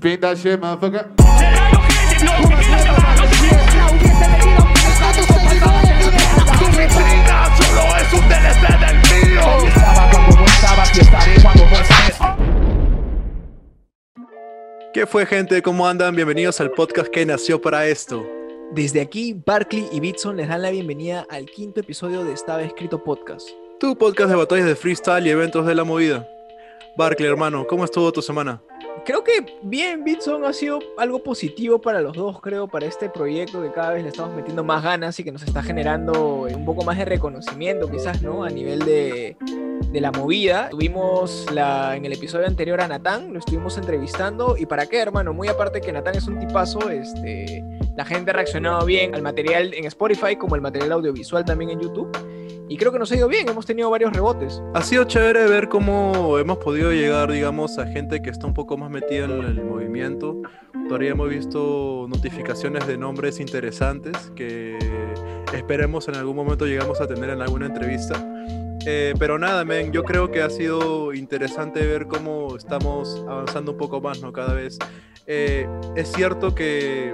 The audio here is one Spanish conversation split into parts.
That shit, motherfucker. ¿Qué fue gente? ¿Cómo andan? Bienvenidos al podcast que nació para esto. Desde aquí, Barkley y Bitson les dan la bienvenida al quinto episodio de Estaba Escrito Podcast. Tu podcast de batallas de freestyle y eventos de la movida. Barkley, hermano, ¿cómo estuvo tu semana? Creo que bien, Bitson ha sido algo positivo para los dos, creo, para este proyecto que cada vez le estamos metiendo más ganas y que nos está generando un poco más de reconocimiento, quizás, ¿no? A nivel de, de la movida. Tuvimos la, en el episodio anterior a Natán, lo estuvimos entrevistando. ¿Y para qué, hermano? Muy aparte que Natán es un tipazo, este, la gente ha reaccionado bien al material en Spotify como el material audiovisual también en YouTube. Y creo que nos ha ido bien, hemos tenido varios rebotes. Ha sido chévere ver cómo hemos podido llegar, digamos, a gente que está un poco más metida en el movimiento. Todavía hemos visto notificaciones de nombres interesantes que esperemos en algún momento llegamos a tener en alguna entrevista. Eh, pero nada, men, yo creo que ha sido interesante ver cómo estamos avanzando un poco más, ¿no? Cada vez. Eh, es cierto que,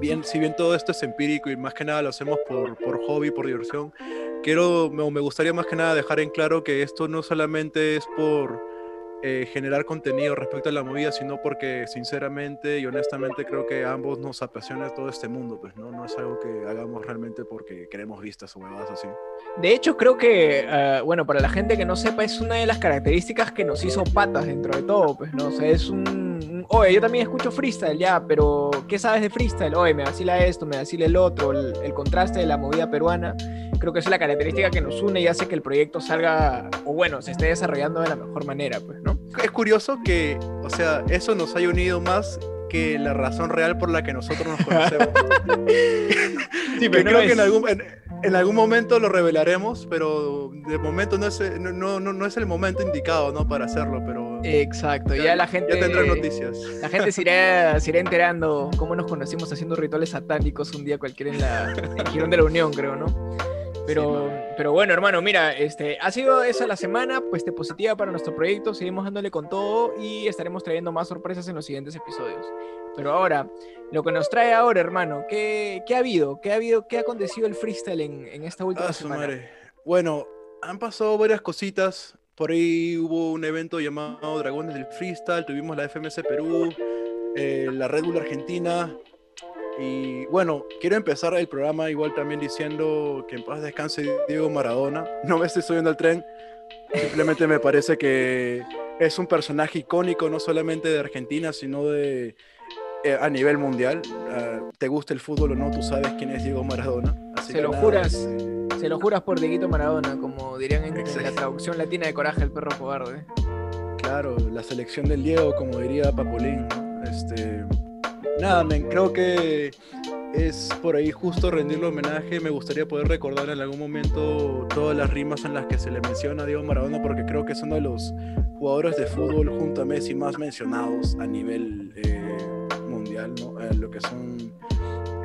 bien, si bien todo esto es empírico y más que nada lo hacemos por, por hobby, por diversión, quiero, me, me gustaría más que nada dejar en claro que esto no solamente es por eh, generar contenido respecto a la movida, sino porque sinceramente y honestamente creo que ambos nos apasiona todo este mundo, pues no, no es algo que hagamos realmente porque queremos vistas o huevadas así. De hecho, creo que, eh, bueno, para la gente que no sepa, es una de las características que nos hizo patas dentro de todo, pues, ¿no? O sea, es un, oye, yo también escucho freestyle, ya, pero ¿qué sabes de freestyle? Oye, me vacila esto, me vacila el otro, el, el contraste de la movida peruana. Creo que es la característica que nos une y hace que el proyecto salga, o bueno, se esté desarrollando de la mejor manera, pues, ¿no? Es curioso que, o sea, eso nos haya unido más que la razón real por la que nosotros nos conocemos. Sí, que creo que en algún, en, en algún momento lo revelaremos, pero de momento no es, no, no, no es el momento indicado ¿no? para hacerlo, pero Exacto, ya, la gente... ya tendrán noticias. La gente se irá, se irá enterando cómo nos conocimos haciendo rituales satánicos un día cualquiera en la en Girón de la Unión, creo, ¿no? Pero, pero bueno, hermano, mira, este, ha sido esa la semana, pues de positiva para nuestro proyecto, seguimos dándole con todo y estaremos trayendo más sorpresas en los siguientes episodios. Pero ahora, lo que nos trae ahora, hermano, ¿qué, qué ha habido? ¿Qué ha habido? ¿Qué ha acontecido el freestyle en, en esta última Ah, semana? madre. Bueno, han pasado varias cositas. Por ahí hubo un evento llamado Dragones del Freestyle, tuvimos la FMS Perú, eh, la Red Bull Argentina. Y bueno, quiero empezar el programa igual también diciendo que en paz descanse Diego Maradona. No me estoy subiendo al tren, simplemente me parece que es un personaje icónico no solamente de Argentina, sino de eh, a nivel mundial. Ah, te gusta el fútbol o no, tú sabes quién es Diego Maradona. Así Se lo nada, juras. este, Se lo juras por Dieguito Maradona, como dirían en, en la traducción latina de Coraje, el perro cobarde. Claro, la selección del Diego, como diría Papolín. Este, nada, men, creo que es por ahí justo rendirle homenaje. Me gustaría poder recordar en algún momento todas las rimas en las que se le menciona a Diego Maradona, porque creo que es uno de los jugadores de fútbol junto a Messi más mencionados a nivel eh, mundial, ¿no? En lo que son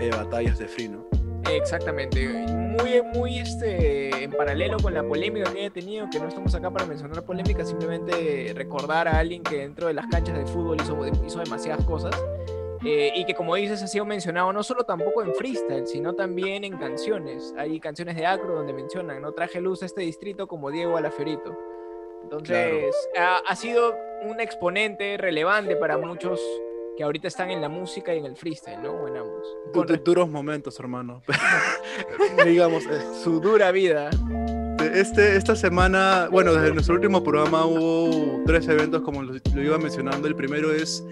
eh, batallas de free, ¿no? Exactamente, muy, muy este, en paralelo con la polémica que haya tenido, que no estamos acá para mencionar polémica, simplemente recordar a alguien que dentro de las canchas de fútbol hizo, hizo demasiadas cosas eh, y que como dices ha sido mencionado no solo tampoco en freestyle, sino también en canciones. Hay canciones de Acro donde mencionan, no traje luz a este distrito como Diego Alafiorito. Entonces ha, ha sido un exponente relevante para muchos que ahorita están en la música y en el freestyle, ¿no? O en ambos. Du- duros momentos, hermano. Digamos, eh, su dura vida. Este, esta semana, bueno, desde nuestro último programa hubo tres eventos, como lo, lo iba mencionando. El primero es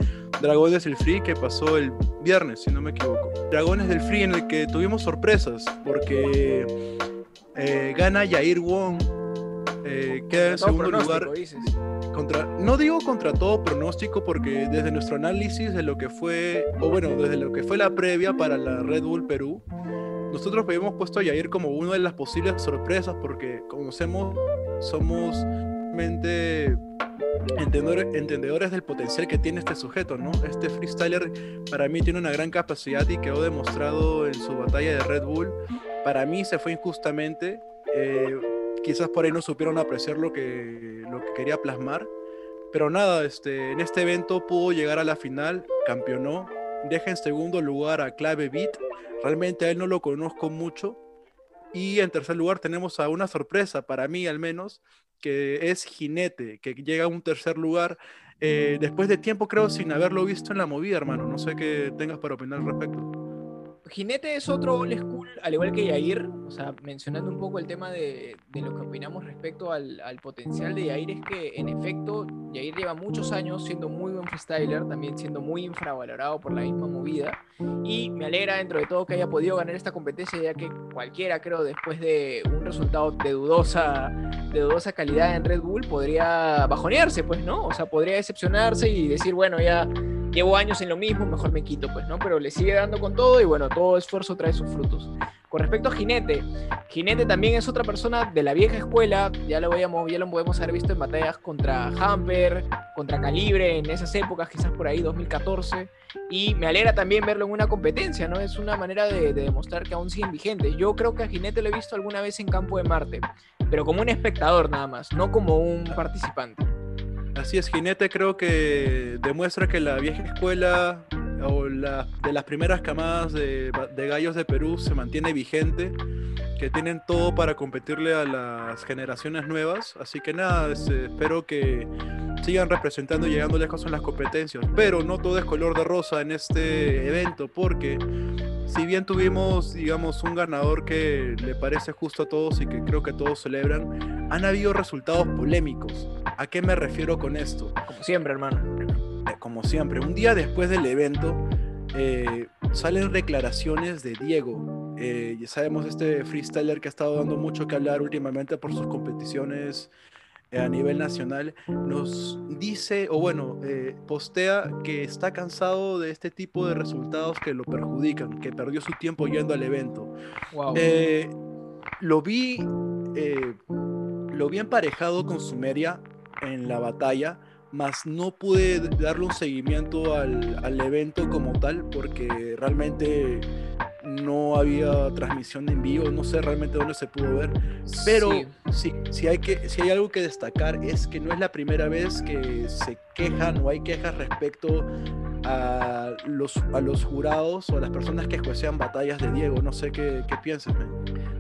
Dragones del Free, que pasó el viernes, si no me equivoco. Dragones del Free, en el que tuvimos sorpresas, porque eh, gana Yair Wong, eh, queda en segundo lugar. dices. No digo contra todo pronóstico, porque desde nuestro análisis de lo que fue, o bueno, desde lo que fue la previa para la Red Bull Perú, nosotros habíamos puesto a Yair como una de las posibles sorpresas, porque conocemos, somos entendedores del potencial que tiene este sujeto, ¿no? Este freestyler para mí tiene una gran capacidad y quedó demostrado en su batalla de Red Bull. Para mí se fue injustamente. eh, quizás por ahí no supieron apreciar lo que, lo que quería plasmar. Pero nada, este, en este evento pudo llegar a la final, campeonó, deja en segundo lugar a Clave Beat. Realmente a él no lo conozco mucho. Y en tercer lugar tenemos a una sorpresa, para mí al menos, que es Jinete, que llega a un tercer lugar eh, después de tiempo, creo, sin haberlo visto en la movida, hermano. No sé qué tengas para opinar al respecto. Jinete es otro old school, al igual que Yair, o sea, mencionando un poco el tema de, de lo que opinamos respecto al, al, potencial de Yair, es que en efecto Yair lleva muchos años siendo muy buen freestyler, también siendo muy infravalorado por la misma movida, y me alegra dentro de todo que haya podido ganar esta competencia, ya que cualquiera, creo, después de un resultado de dudosa, de dudosa calidad en Red Bull, podría bajonearse, pues, ¿no? O sea, podría decepcionarse y decir, bueno, ya llevo años en lo mismo, mejor me quito, pues, ¿no? Pero le sigue dando con todo y bueno, todo esfuerzo trae sus frutos. Con respecto a Jinete, Jinete también es otra persona de la vieja escuela, ya lo, veíamos, ya lo podemos haber visto en batallas contra Hamper, contra Calibre, en esas épocas, quizás por ahí, 2014, y me alegra también verlo en una competencia, ¿no? Es una manera de, de demostrar que aún siguen vigentes. Yo creo que a Jinete lo he visto alguna vez en Campo de Marte, pero como un espectador nada más, no como un participante. Así es, Jinete creo que demuestra que la vieja escuela o de las primeras camadas de, de, gallos de Perú se mantiene vigente, que tienen todo para competirle a las generaciones nuevas. Así que nada, es, espero que sigan representando y llegando lejos en las competencias. Pero no todo es color de rosa en este evento, porque si bien tuvimos, digamos, un ganador que le parece justo a todos y que creo que todos celebran, han habido resultados polémicos. ¿A qué me refiero con esto? Como siempre, hermano. Como siempre, un día después del evento eh, salen declaraciones de Diego. Eh, ya sabemos este freestyler que ha estado dando mucho que hablar últimamente por sus competiciones eh, a nivel nacional, nos dice, o bueno, eh, postea que está cansado de este tipo de resultados que lo perjudican, que perdió su tiempo yendo al evento. Wow. Eh, lo vi, eh, lo vi emparejado con Sumeria en la batalla, mas no pude darle un seguimiento al, al evento como tal, porque realmente no había transmisión en vivo, no sé realmente dónde se pudo ver, pero Sí. si, si, hay que, si hay algo que destacar es que no es la primera vez que se quejan o hay quejas respecto a los, a los jurados o a las personas que juecean batallas de Diego, no sé qué, qué piensas.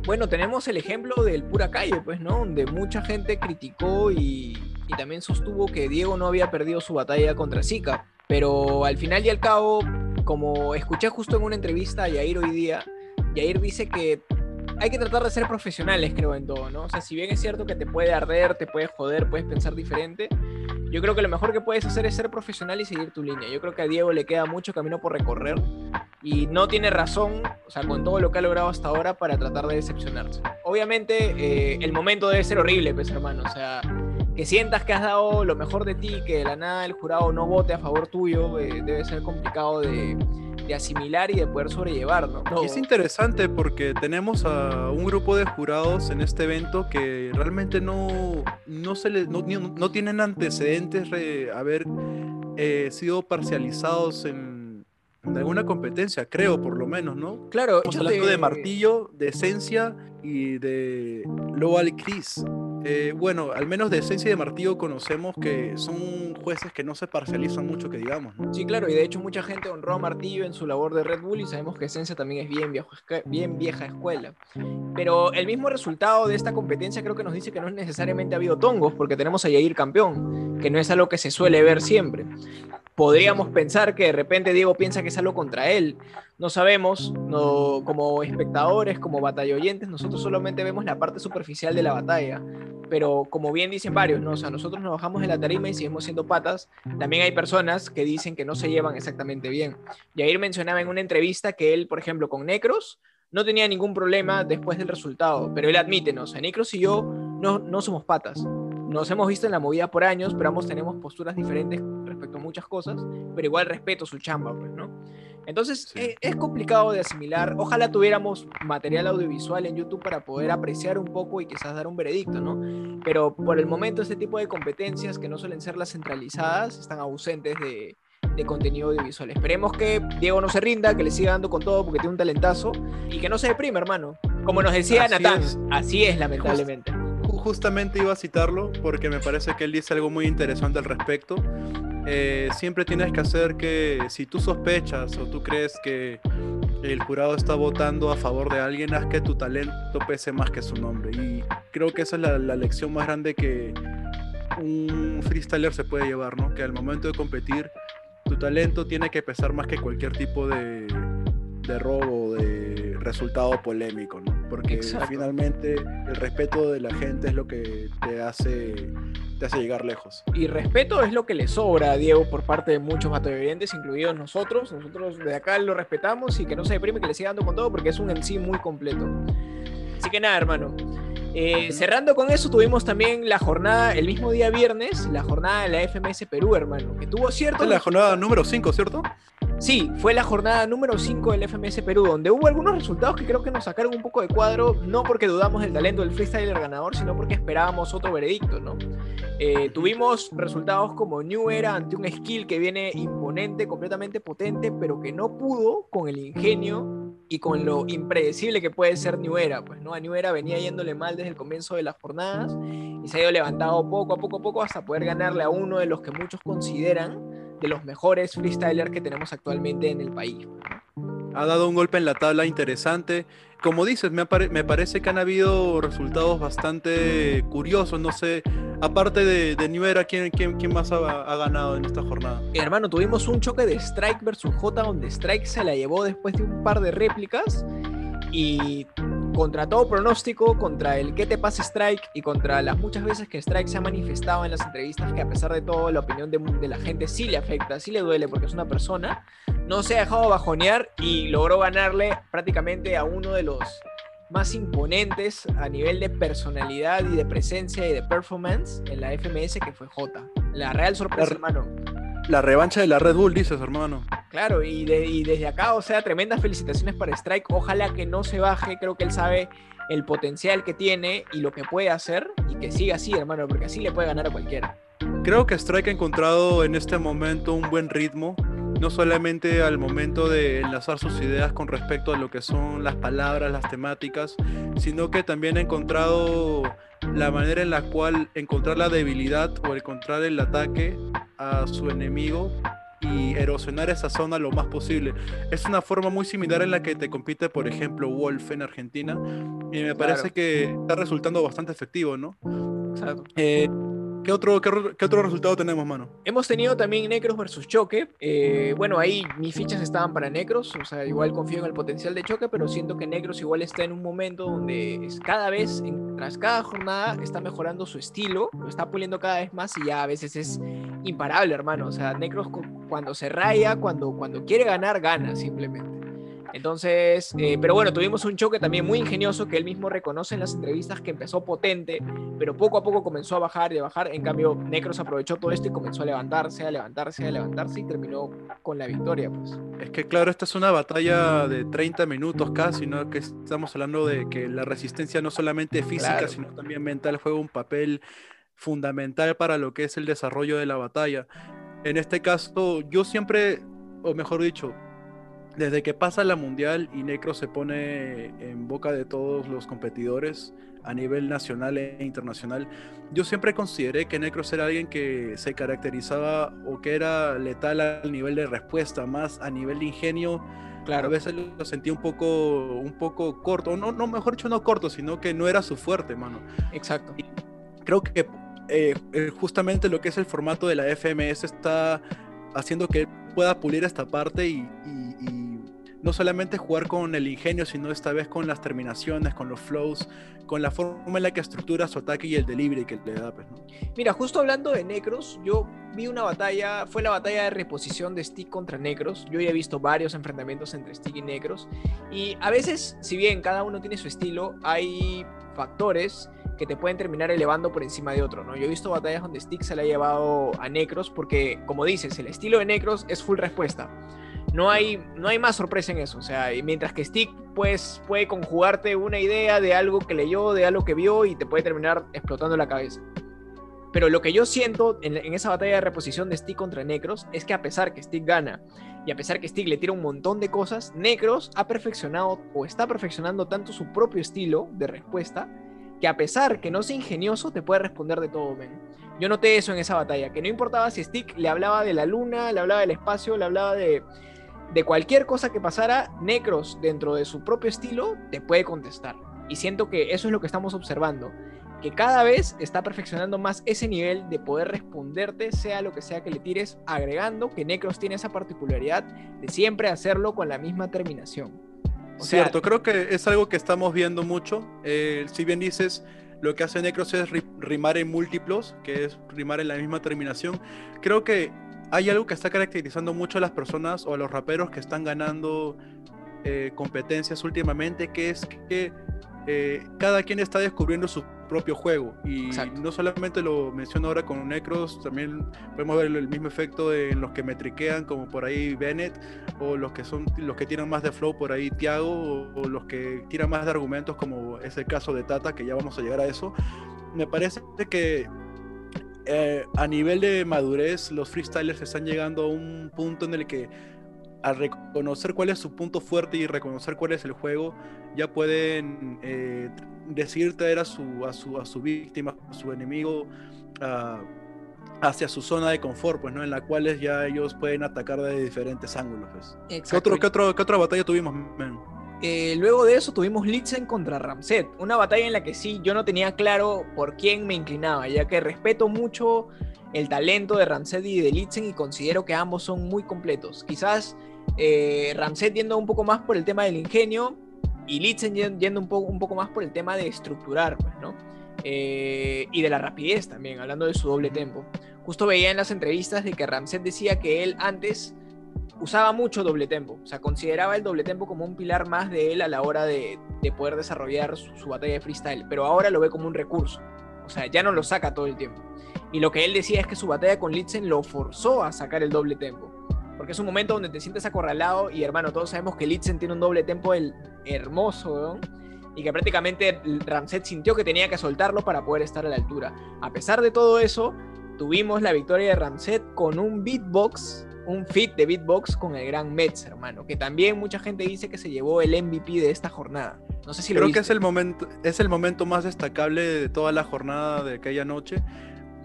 Bueno, tenemos el ejemplo del pura calle, pues, ¿no? Donde mucha gente criticó y, y también sostuvo que Diego no había perdido su batalla contra Zika. Pero al final y al cabo, como escuché justo en una entrevista a Yair hoy día, Yair dice que hay que tratar de ser profesionales, creo, en todo, ¿no? O sea, si bien es cierto que te puede arder, te puede joder, puedes pensar diferente, yo creo que lo mejor que puedes hacer es ser profesional y seguir tu línea. Yo creo que a Diego le queda mucho camino por recorrer y no tiene razón, o sea, con todo lo que ha logrado hasta ahora para tratar de decepcionarse. Obviamente, eh, el momento debe ser horrible, pues, hermano, o sea, que sientas que has dado lo mejor de ti, que de la nada el jurado no vote a favor tuyo, eh, debe ser complicado de, asimilar y de poder sobrellevar, ¿no? Y es interesante porque tenemos a un grupo de jurados en este evento que realmente no, no, se les, no, no tienen antecedentes de haber eh, sido parcializados en, en, alguna competencia, creo por lo menos, ¿no? Claro, Estamos hablando de... de Martillo, de Esencia y de Lowell Chris. Eh, bueno, al menos de Esencia y de Martillo conocemos que son jueces que no se parcializan mucho, que digamos. ¿no? Sí, claro, y de hecho mucha gente honró a Martillo en su labor de Red Bull y sabemos que Esencia también es bien, viejo, bien vieja escuela. Pero el mismo resultado de esta competencia creo que nos dice que no es necesariamente ha habido tongos, porque tenemos a Yair campeón, que no es algo que se suele ver siempre. Podríamos pensar que de repente Diego piensa que es algo contra él. No sabemos, no, como espectadores, como batalla oyentes, nosotros solamente vemos la parte superficial de la batalla. Pero como bien dicen varios, ¿no? o sea, nosotros nos bajamos de la tarima y seguimos siendo patas. También hay personas que dicen que no se llevan exactamente bien. Yair mencionaba en una entrevista que él, por ejemplo, con Necros, no tenía ningún problema después del resultado, pero él admite, ¿no? O sea, Necros y yo no, no somos patas. Nos hemos visto en la movida por años, pero ambos tenemos posturas diferentes respecto a muchas cosas, pero igual respeto su chamba, pues, ¿no? Entonces sí. es, es, complicado de asimilar. Ojalá tuviéramos material audiovisual en YouTube para poder apreciar un poco y quizás dar un veredicto, ¿no? Pero por el momento este tipo de competencias que no suelen ser las centralizadas están ausentes de, de contenido audiovisual. Esperemos que Diego no se rinda, que le siga dando con todo porque tiene un talentazo y que no se deprime, hermano. Como nos decía así Natán, es. así es lamentablemente. Justamente iba a citarlo porque me parece que él dice algo muy interesante al respecto. Eh, siempre tienes que hacer que si tú sospechas o tú crees que el jurado está votando a favor de alguien, haz que tu talento pese más que su nombre. Y creo que esa es la, la lección más grande que un freestyler se puede llevar, ¿no? Que al momento de competir, tu talento tiene que pesar más que cualquier tipo de, de robo, de resultado polémico, ¿no? Porque Exacto. finalmente el respeto de la gente es lo que te hace, te hace llegar lejos. Y respeto es lo que le sobra a Diego por parte de muchos batovivientes, incluidos nosotros. Nosotros de acá lo respetamos y que no se deprime, que le siga dando con todo porque es un en sí muy completo. Así que nada, hermano. Eh, cerrando con eso, tuvimos también la jornada, el mismo día viernes, la jornada de la FMS Perú, hermano, que tuvo cierto... Es la jornada número 5, ¿cierto? Sí, fue la jornada número 5 del FMS Perú, donde hubo algunos resultados que creo que nos sacaron un poco de cuadro, no porque dudamos del talento del freestyler ganador, sino porque esperábamos otro veredicto, ¿no? Eh, tuvimos resultados como New Era ante un skill que viene imponente, completamente potente, pero que no pudo con el ingenio y con lo impredecible que puede ser New Era. Pues, ¿no? A New Era venía yéndole mal desde el comienzo de las jornadas y se ha ido levantado poco a poco a poco hasta poder ganarle a uno de los que muchos consideran de los mejores freestylers que tenemos actualmente en el país. Ha dado un golpe en la tabla interesante. Como dices, me, me parece que han habido resultados bastante curiosos. No sé, aparte de, de New Era, ¿quién, quién, quién más ha, ha ganado en esta jornada? Hermano, tuvimos un choque de Strike versus J donde Strike se la llevó después de un par de réplicas y contra todo pronóstico, contra el que te pasa Strike y contra las muchas veces que Strike se ha manifestado en las entrevistas que a pesar de todo la opinión de, de la gente sí le afecta, sí le duele porque es una persona, no se ha dejado bajonear y logró ganarle prácticamente a uno de los más imponentes a nivel de personalidad y de presencia y de performance en la FMS que fue J. La real sorpresa, La- hermano. La revancha de la Red Bull, dices, hermano. Claro, y, de- y desde acá, o sea, tremendas felicitaciones para Strike. Ojalá que no se baje. Creo que él sabe el potencial que tiene y lo que puede hacer. Y que siga así, hermano, porque así le puede ganar a cualquiera. Creo que Strike ha encontrado en este momento un buen ritmo, no solamente al momento de enlazar sus ideas con respecto a lo que son las palabras, las temáticas, sino que también ha encontrado la manera en la cual encontrar la debilidad o encontrar el ataque a su enemigo y erosionar esa zona lo más posible. Es una forma muy similar en la que te compite, por ejemplo, Wolf en Argentina, y me parece Claro. que está resultando bastante efectivo, ¿no? Exacto. Eh, ¿qué, otro, qué, otro- resultado tenemos, mano? Hemos tenido también Necros versus Choque. Eh, bueno, ahí mis fichas estaban para Necros. O sea, igual confío en el potencial de Choque, pero siento que Necros igual está en un momento donde cada vez, tras cada jornada, está mejorando su estilo, lo está puliendo cada vez más y ya a veces es imparable, hermano. O sea, Necros cu- cuando se raya, cuando, cuando quiere ganar, gana simplemente. Entonces, eh, pero bueno, tuvimos un choque también muy ingenioso que él mismo reconoce en las entrevistas que empezó potente, pero poco a poco comenzó a bajar y a bajar. En cambio, Necros aprovechó todo esto y comenzó a levantarse, a levantarse, a levantarse y terminó con la victoria, pues. Es que claro, esta es una batalla de 30 minutos casi, ¿no? Que estamos hablando de que la resistencia no solamente física, Claro. sino también mental juega un papel fundamental para lo que es el desarrollo de la batalla. En este caso, yo siempre, o mejor dicho, desde que pasa la mundial y Necro se pone en boca de todos los competidores a nivel nacional e internacional, yo siempre consideré que Necros era alguien que se caracterizaba o que era letal al nivel de respuesta, más a nivel de ingenio. A veces lo sentía un poco, un poco corto, no, no, mejor dicho, no corto, sino que no era su fuerte, mano. Exacto. Creo que eh, eh, justamente lo que es el formato de la FMS está haciendo que pueda pulir esta parte y no solamente jugar con el ingenio, sino esta vez con las terminaciones, con los flows, con la forma en la que estructura su ataque y el delivery que le da. Pues, ¿no? Mira, justo hablando de Necros, yo vi una batalla, fue la batalla de reposición de Stick contra Necros. Yo ya he visto varios enfrentamientos entre Stick y Necros. Y a veces, si bien cada uno tiene su estilo, hay factores que te pueden terminar elevando por encima de otro, ¿no? Yo he visto batallas donde Stick se le ha llevado a Necros porque, como dices, el estilo de Necros es full respuesta. No hay, no hay más sorpresa en eso. O sea, mientras que Stick pues, puede conjugarte una idea de algo que leyó, de algo que vio y te puede terminar explotando la cabeza. Pero lo que yo siento en, en esa batalla de reposición de Stick contra Necros es que a pesar que Stick gana y a pesar que Stick le tira un montón de cosas, Necros ha perfeccionado o está perfeccionando tanto su propio estilo de respuesta que a pesar que no sea ingenioso, te puede responder de todo, men. Yo noté eso en esa batalla, que no importaba si Stick le hablaba de la luna, le hablaba del espacio, le hablaba de, de cualquier cosa que pasara, Necros, dentro de su propio estilo, te puede contestar. Y siento que eso es lo que estamos observando, que cada vez está perfeccionando más ese nivel de poder responderte, sea lo que sea que le tires, agregando que Necros tiene esa particularidad de siempre hacerlo con la misma terminación. Cierto, creo que es algo que estamos viendo mucho. Eh, si bien dices, lo que hace Necros es ri- rimar en múltiplos, que es rimar en la misma terminación, creo que hay algo que está caracterizando mucho a las personas o a los raperos que están ganando eh, competencias últimamente, que es que eh, cada quien está descubriendo su propio juego. Y Exacto. no solamente lo menciono ahora con Necros, también podemos ver el mismo efecto en los que metriquean, como por ahí Bennett, o los que son los que tiran más de flow por ahí Tiago, o, o los que tiran más de argumentos, como es el caso de Tata, que ya vamos a llegar a eso. Me parece que eh, a nivel de madurez, los freestylers están llegando a un punto en el que al reconocer cuál es su punto fuerte y reconocer cuál es el juego, ya pueden eh, decidir traer a su, a, su, a su víctima, a su enemigo, a- hacia su zona de confort, pues, ¿no? En la cual ya ellos pueden atacar de diferentes ángulos. Pues. ¿Qué, otro, qué, otro, ¿Qué otra batalla tuvimos, man? Eh, luego de eso tuvimos Litzen contra Ramset, una batalla en la que sí yo no tenía claro por quién me inclinaba, ya que respeto mucho el talento de Ramset y de Litzen y considero que ambos son muy completos. Quizás eh, Ramset yendo un poco más por el tema del ingenio y Litzen yen- yendo un poco, un poco más por el tema de estructurar, pues, ¿no? Eh, y de la rapidez también, hablando de su doble tempo. Justo veía en las entrevistas de que Ramset decía que él antes usaba mucho doble tempo, o sea, consideraba el doble tempo como un pilar más de él a la hora de, de poder desarrollar su, batalla de freestyle, pero ahora lo ve como un recurso, o sea, ya no lo saca todo el tiempo. Y lo que él decía es que su batalla con Litzen lo forzó a sacar el doble tempo, porque es un momento donde te sientes acorralado y hermano, todos sabemos que Litzen tiene un doble tempo el hermoso, y que prácticamente Ramset sintió que tenía que soltarlo para poder estar a la altura. A pesar de todo eso, tuvimos la victoria de Ramset con un beatbox, un fit de beatbox con el gran Mets, hermano, que también mucha gente dice que se llevó el MVP de esta jornada. No sé si lo Creo que es el, momento, es el momento más destacable de toda la jornada de aquella noche.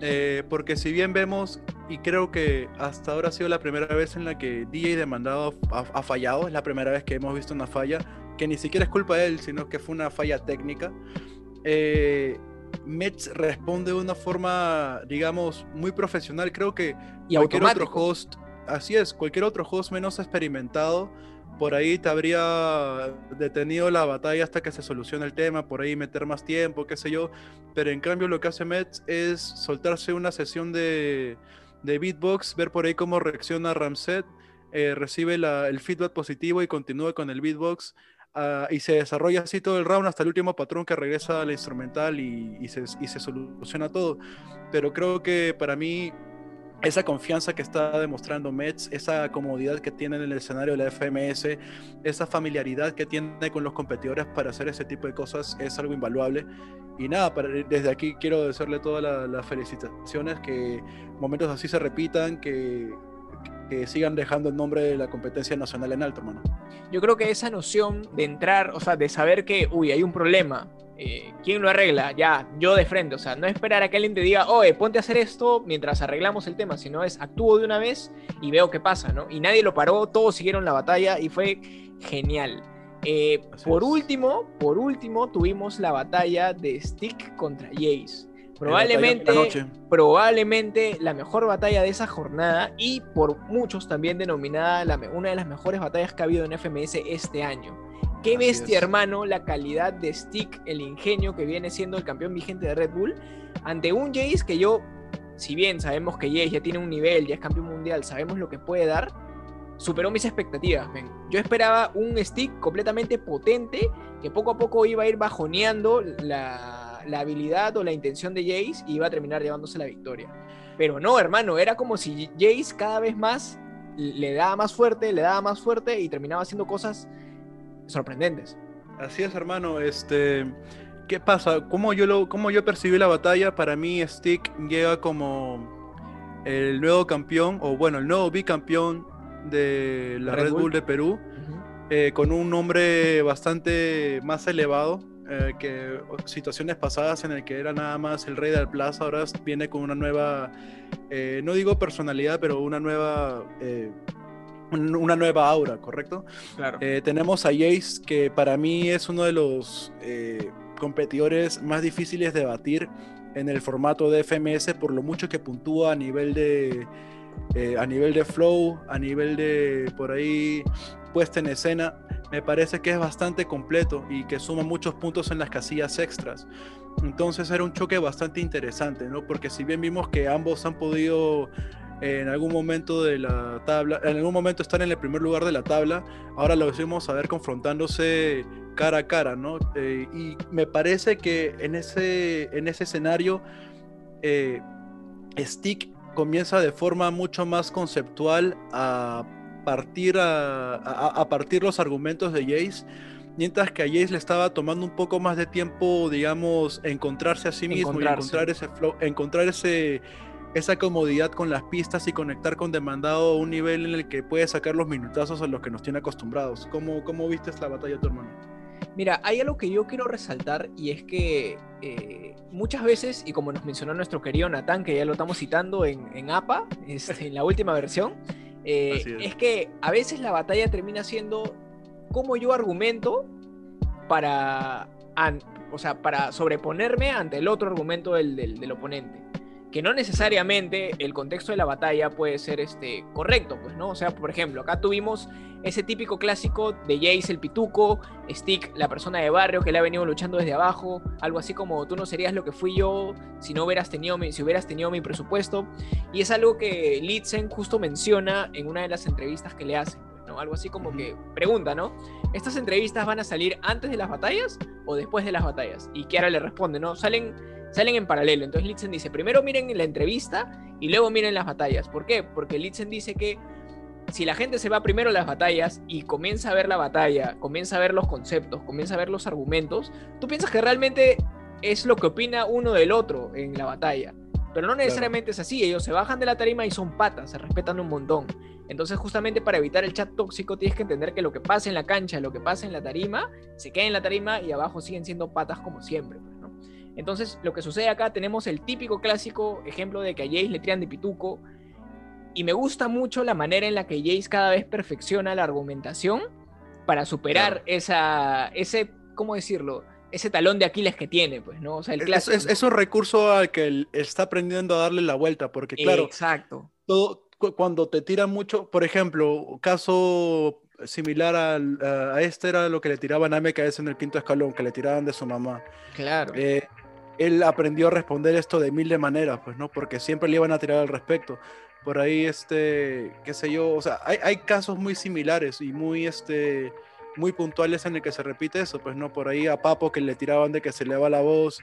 eh, porque si bien vemos, y creo que hasta ahora ha sido la primera vez en la que DJ Demandado ha, ha fallado, es la primera vez que hemos visto una falla, que ni siquiera es culpa de él, sino que fue una falla técnica. Eh, Mets responde de una forma, digamos, muy profesional. Creo que y cualquier otro host, así es, cualquier otro host menos experimentado, por ahí te habría detenido la batalla hasta que se solucione el tema, por ahí meter más tiempo, qué sé yo. Pero en cambio lo que hace Mets es soltarse una sesión de, de beatbox, ver por ahí cómo reacciona Ramset, eh, recibe la- el feedback positivo y continúa con el beatbox. ah, y se desarrolla así todo el round hasta el último patrón que regresa al instrumental y, y se, y se soluciona todo. Pero creo que para mí esa confianza que está demostrando Mets, esa comodidad que tiene en el escenario de la FMS, esa familiaridad que tiene con los competidores para hacer ese tipo de cosas es algo invaluable. Y nada, para- desde aquí quiero desearle todas la- las felicitaciones, que momentos así se repitan, que, que sigan dejando el nombre de la competencia nacional en alto, mano. Yo creo que esa noción de entrar, o sea, de saber que, uy, hay un problema, eh, ¿quién lo arregla? Ya, yo de frente, o sea, no esperar a que alguien te diga, oye, ponte a hacer esto mientras arreglamos el tema, sino es actúo de una vez y veo qué pasa, ¿no? Y nadie lo paró, todos siguieron la batalla y fue genial. Eh, por es. último, por último, tuvimos la batalla de Stick contra Jace. Probablemente, la noche. probablemente la mejor batalla de esa jornada y por muchos también denominada la una de las mejores batallas que ha habido en FMS este año. Qué Así bestia, es. hermano, la calidad de Stick, el ingenio que viene siendo el campeón vigente de Red Bull, ante un Jace que yo, si bien sabemos que Jace ya tiene un nivel, ya es campeón mundial, sabemos lo que puede dar, superó mis expectativas. Yo esperaba un Stick completamente potente que poco a poco iba a ir bajoneando la, la habilidad o la intención de Jace y iba a terminar llevándose la victoria. Pero no, hermano, era como si Jace cada vez más le daba más fuerte, le daba más fuerte y terminaba haciendo cosas sorprendentes. Así es, hermano. Este, ¿qué pasa? ¿Cómo yo lo, cómo yo percibí la batalla? Para mí, Stick llega como el nuevo campeón, o bueno, el nuevo bicampeón de la Red Red, Bull. Bull. de Perú, eh, con un nombre bastante más elevado eh, que situaciones pasadas en el que era nada más el rey del plaza, ahora viene con una nueva, eh, no digo personalidad, pero una nueva, eh, un- una nueva aura, ¿correcto? Claro. Tenemos a Jace, que para mí es uno de los competidores más difíciles de batir en el formato de FMS por lo mucho que puntúa a nivel de a nivel de flow, a nivel de por ahí puesta en escena. Me parece que es bastante completo y que suma muchos puntos en las casillas extras. Entonces era un choque bastante interesante, ¿no? Porque si bien vimos que ambos han podido eh, en algún momento de la tabla, en algún momento estar en el primer lugar de la tabla, ahora los vemos a ver confrontándose cara a cara, ¿no? Eh, y me parece que en ese, en ese escenario, eh, Stick comienza de forma mucho más conceptual a partir, a, a- a partir los argumentos de Jace, mientras que a Jace le estaba tomando un poco más de tiempo, digamos, encontrarse a sí mismo y encontrar ese flow, encontrar ese, esa comodidad con las pistas y conectar con Demandado a un nivel en el que puede sacar los minutazos a los que nos tiene acostumbrados. ¿Cómo, cómo viste la batalla, tu hermano? Mira, hay algo que yo quiero resaltar y es que eh, muchas veces, y como nos mencionó nuestro querido Natán, que ya lo estamos citando en, en APA, este, en la última versión, eh, es. es que a veces la batalla termina siendo como yo argumento para, an- o sea, para sobreponerme ante el otro argumento del, del- del oponente. Que no necesariamente el contexto de la batalla puede ser este, correcto, pues, ¿no? O sea, por ejemplo, acá tuvimos ese típico clásico de Jace el pituco, Stick, la persona de barrio que le ha venido luchando desde abajo, algo así como tú no serías lo que fui yo si no hubieras tenido mi, si hubieras tenido mi presupuesto. Y es algo que Litzen justo menciona en una de las entrevistas que le hacen, ¿no? Algo así como que pregunta, ¿no? ¿Estas entrevistas van a salir antes de las batallas o después de las batallas? Y Kiara le responde, ¿no? Salen, salen en paralelo. Entonces Litzen dice, primero miren la entrevista y luego miren las batallas. ¿Por qué? Porque Litzen dice que si la gente se va primero a las batallas y comienza a ver la batalla, comienza a ver los conceptos, comienza a ver los argumentos, tú piensas que realmente es lo que opina uno del otro en la batalla. Pero no necesariamente es así, ellos se bajan de la tarima y son patas, se respetan un montón. Entonces justamente para evitar el chat tóxico tienes que entender que lo que pasa en la cancha, lo que pasa en la tarima, se queda en la tarima y abajo siguen siendo patas como siempre. Entonces lo que sucede acá tenemos el típico clásico ejemplo de que a Jace le tiran de pituco, y me gusta mucho la manera en la que Jace cada vez perfecciona la argumentación para superar Claro. esa, ese, ¿cómo decirlo? Ese talón de Aquiles que tiene, pues, ¿no? O sea, el Es, clásico. es- es un recurso al que él está aprendiendo a darle la vuelta, porque claro, Exacto. todo, cu- cuando te tiran mucho, por ejemplo, caso similar al- a, este era lo que le tiraban a MKS en el quinto escalón, que le tiraban de su mamá. Claro. Eh, él aprendió a responder esto de mil de maneras, pues, ¿no? Porque siempre le iban a tirar al respecto. Por ahí, este, qué sé yo, o sea, hay, hay casos muy similares y muy, este, muy puntuales en el que se repite eso, pues, ¿no? Por ahí a Papo que le tiraban de que se le va la voz,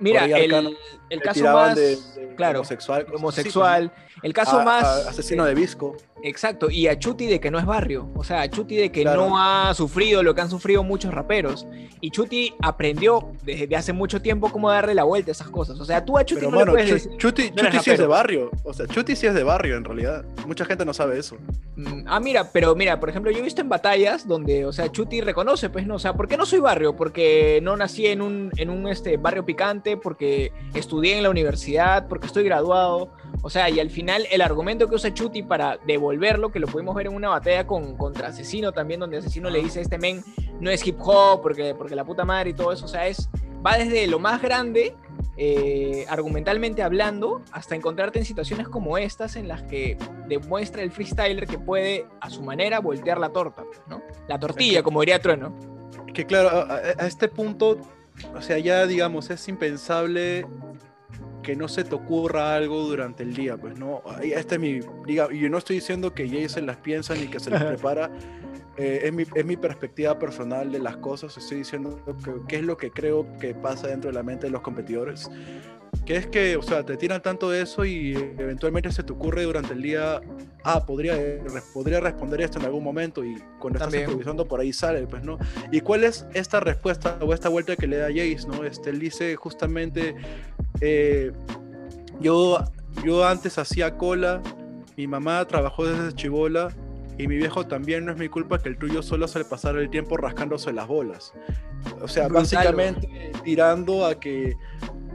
Mira, el, el le caso más de, de claro, homosexual. homosexual, el caso A- más a- asesino de Visco. Exacto, y a Chuti de que no es barrio, o sea, a Chuti de que Claro. no ha sufrido lo que han sufrido muchos raperos. Y Chuti aprendió desde hace mucho tiempo cómo darle la vuelta a esas cosas. O sea, tú a Chuti Pero no le bueno, puedes decir- Chuti, no Chuti sí es de barrio. O sea, Chuti sí es de barrio en realidad. Mucha gente no sabe eso. Mm, Ah, mira, pero mira, por ejemplo, yo he visto en batallas donde, o sea, Chuti reconoce, pues, no, o sea, ¿por qué no soy barrio? Porque no nací en un, en un este, barrio picante, porque estudié en la universidad, porque estoy graduado. O sea, y al final el argumento que usa Chuti para devolverlo, que lo pudimos ver en una batalla con, contra Asesino también, donde Asesino le dice a este men, no es hip hop, porque, porque la puta madre y todo eso, o sea, es, va desde lo más grande, eh, argumentalmente hablando, hasta encontrarte en situaciones como estas en las que demuestra el freestyler que puede a su manera voltear la torta, pues, ¿no? La tortilla, como diría Trueno. Que claro, a- a este punto, o sea, ya digamos, es impensable que no se te ocurra algo durante el día, pues, ¿no? Este es mi, diga, y yo no estoy diciendo que Jay se las piensa ni que se las prepara, eh, es, mi, es mi perspectiva personal de las cosas, estoy diciendo qué es lo que creo que pasa dentro de la mente de los competidores, que es que, o sea, te tiran tanto de eso y eventualmente se te ocurre durante el día, ah, podría, podría responder esto en algún momento y cuando estás También. improvisando por ahí sale, pues, ¿no? ¿Y cuál es esta respuesta o esta vuelta que le da Jace, ¿no? Este, él dice justamente, eh, yo, yo antes hacía cola, mi mamá trabajó desde chivola y mi viejo también no es mi culpa que el tuyo solo se le pasara el tiempo rascándose las bolas. O sea, Brutal, básicamente tirando a que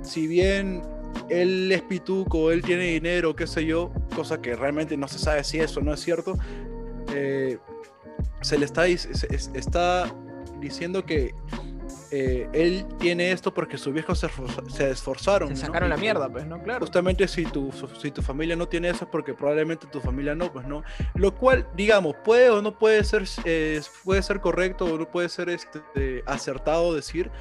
si bien él es pituco, él tiene dinero, qué sé yo, cosa que realmente no se sabe si eso no es cierto, eh, se le está, se- está diciendo que eh, él tiene esto porque sus viejos se, se esforzaron. Se ¿no? sacaron Y la mierda, pues, ¿no? Claro. Justamente si tu, si tu familia no tiene eso es porque probablemente tu familia no, pues no. Lo cual, digamos, puede o no puede ser, eh, puede ser correcto o no puede ser este, acertado decir,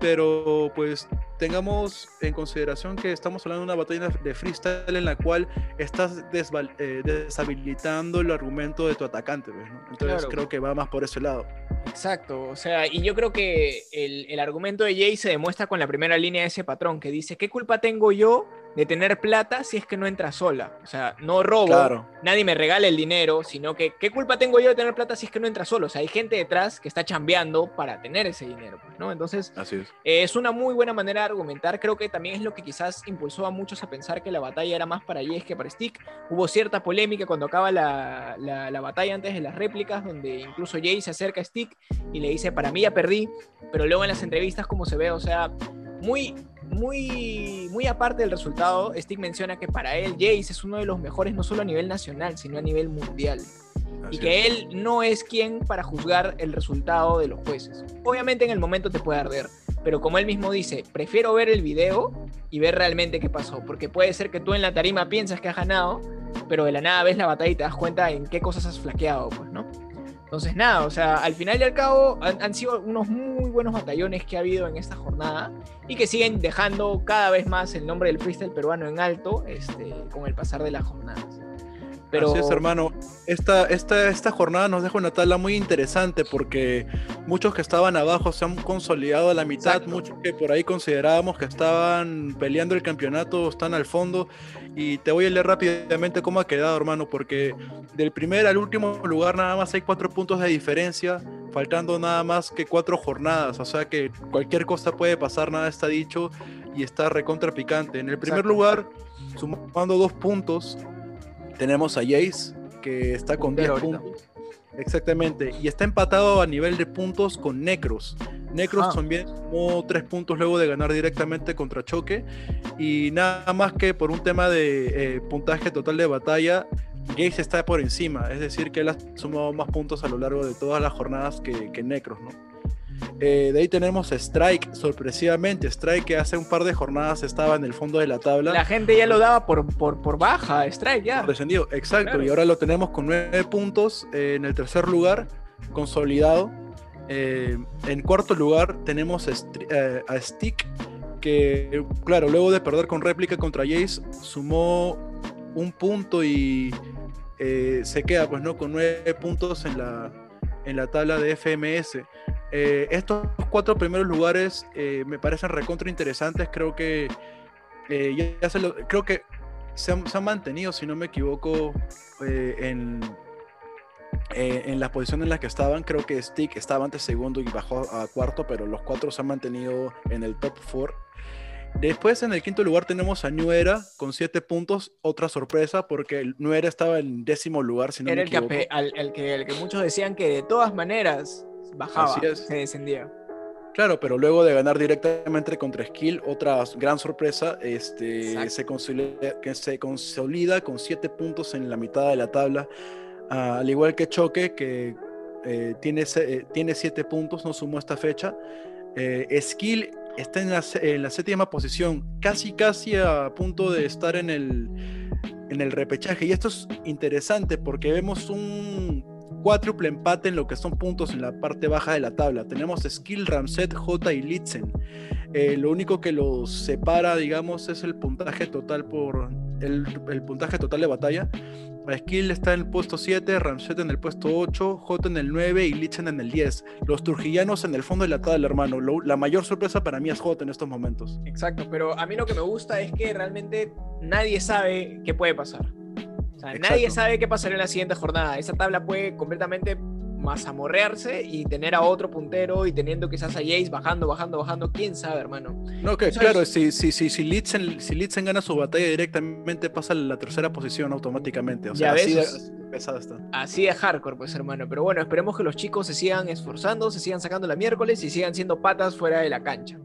pero pues tengamos en consideración que estamos hablando de una batalla de freestyle en la cual estás eh, deshabilitando el argumento de tu atacante, pues, ¿no? Entonces Claro. creo que va más por ese lado. Exacto, o sea, y yo creo que el, el argumento de Jay se demuestra con la primera línea de ese patrón que dice, ¿qué culpa tengo yo de tener plata si es que no entra sola? O sea, no robo, Claro. nadie me regala el dinero, sino que, ¿qué culpa tengo yo de tener plata si es que no entra solo? O sea, hay gente detrás que está chambeando para tener ese dinero, pues, ¿no? Entonces, Así es. eh, es una muy buena manera de argumentar. Creo que también es lo que quizás impulsó a muchos a pensar que la batalla era más para Jace que para Stick. Hubo cierta polémica cuando acaba la, la- la batalla antes de las réplicas, donde incluso Jace se acerca a Stick y le dice, para mí ya perdí, pero luego en las entrevistas, como se ve, o sea, muy, muy, muy aparte del resultado, Stick menciona que para él Jace es uno de los mejores, no solo a nivel nacional, sino a nivel mundial y que es. él no es quien para juzgar el resultado de los jueces. Obviamente en el momento te puede arder, pero como él mismo dice, prefiero ver el video y ver realmente qué pasó, porque puede ser que tú en la tarima piensas que has ganado, pero de la nada ves la batalla y te das cuenta en qué cosas has flaqueado, pues, ¿no? Entonces, nada, o sea, al final y al cabo han, sido unos muy buenos batallones que ha habido en esta jornada y que siguen dejando cada vez más el nombre del freestyle peruano en alto este, con el pasar de las jornadas. Pero, Así es, hermano. Esta, esta, esta jornada nos deja una tabla muy interesante porque muchos que estaban abajo se han consolidado a la mitad, Exacto. muchos que por ahí considerábamos que estaban peleando el campeonato están al fondo. Y te voy a leer rápidamente cómo ha quedado, hermano, porque del primer al último lugar nada más hay cuatro puntos de diferencia, faltando nada más que cuatro jornadas. O sea que cualquier cosa puede pasar, nada está dicho y está recontra picante. En el primer Exacto. lugar, sumando dos puntos, tenemos a Jace, que está con 10 Puntero ahorita. puntos. Exactamente, y está empatado a nivel de puntos con Necros. Necros Ah. también sumó 3 puntos luego de ganar directamente contra Choque. Y nada más que por un tema de eh, puntaje total de batalla, Jace está por encima. Es decir, que él ha sumado más puntos a lo largo de todas las jornadas que, que Necros, ¿no? Eh, de ahí tenemos a Strike, sorpresivamente. Strike que hace un par de jornadas estaba en el fondo de la tabla. La gente ya lo daba por, por, por baja, Strike ya. Descendido, exacto. Claro. Y ahora lo tenemos con nueve puntos eh, en el tercer lugar, consolidado. Eh, en cuarto lugar tenemos a, Stick, que, claro, luego de perder con réplica contra Jace, sumó un punto y se queda, pues, ¿no? Con nueve puntos en la, en la tabla de FMS. Eh, estos cuatro primeros lugares eh, me parecen recontra interesantes. Creo que eh, ya, ya se lo, creo que se han, se han mantenido, si no me equivoco, eh, en, eh, en la posición en la que estaban. Creo que Stick estaba antes segundo y bajó a cuarto, pero los cuatro se han mantenido en el top 4. Después en el quinto lugar tenemos a New Era con siete puntos, otra sorpresa porque el New Era estaba en décimo lugar, si no Era me el que, al, el que, el que muchos decían que de todas maneras bajaba, Así es. se descendía. Claro, pero luego de ganar directamente contra Skill, otra gran sorpresa, este, se consolida, que se consolida con 7 puntos en la mitad de la tabla, ah, al igual que Choque, que eh, tiene 7 puntos, no sumó esta fecha. Eh, Skill está en la, en la séptima posición, casi casi a punto de estar en el, en el repechaje. Y esto es interesante porque vemos un cuádruple empate en lo que son puntos en la parte baja de la tabla. Tenemos Skill, Ramset, J y Litzen. Eh, lo único que los separa, digamos, es el puntaje total por el, el puntaje total de batalla. Skill está en el puesto 7, Ramset en el puesto 8, J en el 9 y Litzen en el 10. Los turjillanos en el fondo de la tabla, hermano. Lo- la mayor sorpresa para mí es J en estos momentos. Exacto, pero a mí lo que me gusta es que realmente nadie sabe qué puede pasar. O sea, Exacto. nadie sabe qué pasará en la siguiente jornada. Esa tabla puede completamente mazamorrearse y tener a otro puntero y teniendo quizás a Jace bajando, bajando, bajando, quién sabe, hermano. No, que claro, es- si, si, si, si, Litzen, si Litzen gana su batalla directamente pasa a la tercera posición automáticamente. O sea, así de, ves. así de pesada está. Así de hardcore, pues hermano. Pero bueno, esperemos que los chicos se sigan esforzando, se sigan sacando la miércoles y sigan siendo patas fuera de la cancha.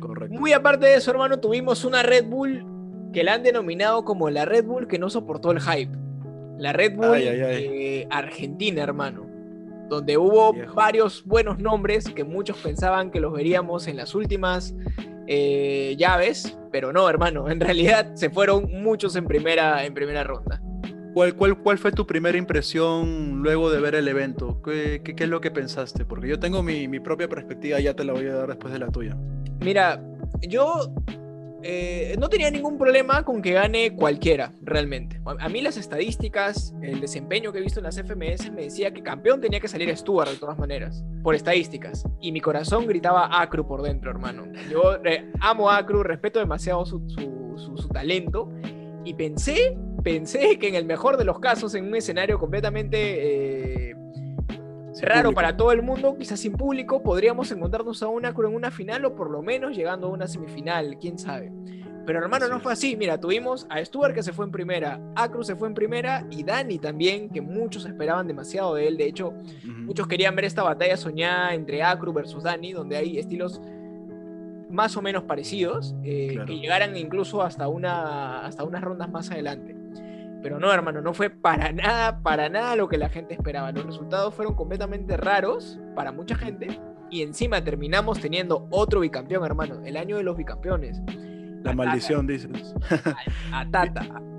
Correcto. Muy aparte de eso, hermano, tuvimos una Red Bull que la han denominado como la Red Bull que no soportó el hype. La Red Bull Ay, ay, ay. eh, Argentina, hermano. Donde hubo Viejo. varios buenos nombres que muchos pensaban que los veríamos en las últimas eh, llaves, pero no, hermano. En realidad se fueron muchos en primera, en primera ronda. ¿Cuál, cuál, ¿Cuál fue tu primera impresión luego de ver el evento? ¿Qué, qué, qué es lo que pensaste? Porque yo tengo mi, mi propia perspectiva, ya te la voy a dar después de la tuya. Mira, yo eh, no tenía ningún problema con que gane cualquiera, realmente. A, mí las estadísticas, el desempeño que he visto en las FMS me decía que campeón tenía que salir Stuart de todas maneras, por estadísticas. Y mi corazón gritaba Acru por dentro, hermano. Yo amo a Acru, respeto demasiado su- su talento. Y pensé, pensé que en el mejor de los casos, en un escenario completamente... eh, Sin raro público. para todo el mundo, quizás sin público, podríamos encontrarnos a una en una final o por lo menos llegando a una semifinal, quién sabe. Pero hermano, no fue así. Mira, tuvimos a Stuart que se fue en primera, Acru se fue en primera y Dani también, que muchos esperaban demasiado de él. De hecho, muchos querían ver esta batalla soñada entre Acru versus Dani, donde hay estilos más o menos parecidos, eh, Claro. que llegaran incluso hasta, una, hasta unas rondas más adelante. Pero no, hermano, no fue para nada, para nada lo que la gente esperaba. Los resultados fueron completamente raros para mucha gente. Y encima terminamos teniendo otro bicampeón, hermano. El año de los bicampeones. La maldición, dices. A Tata.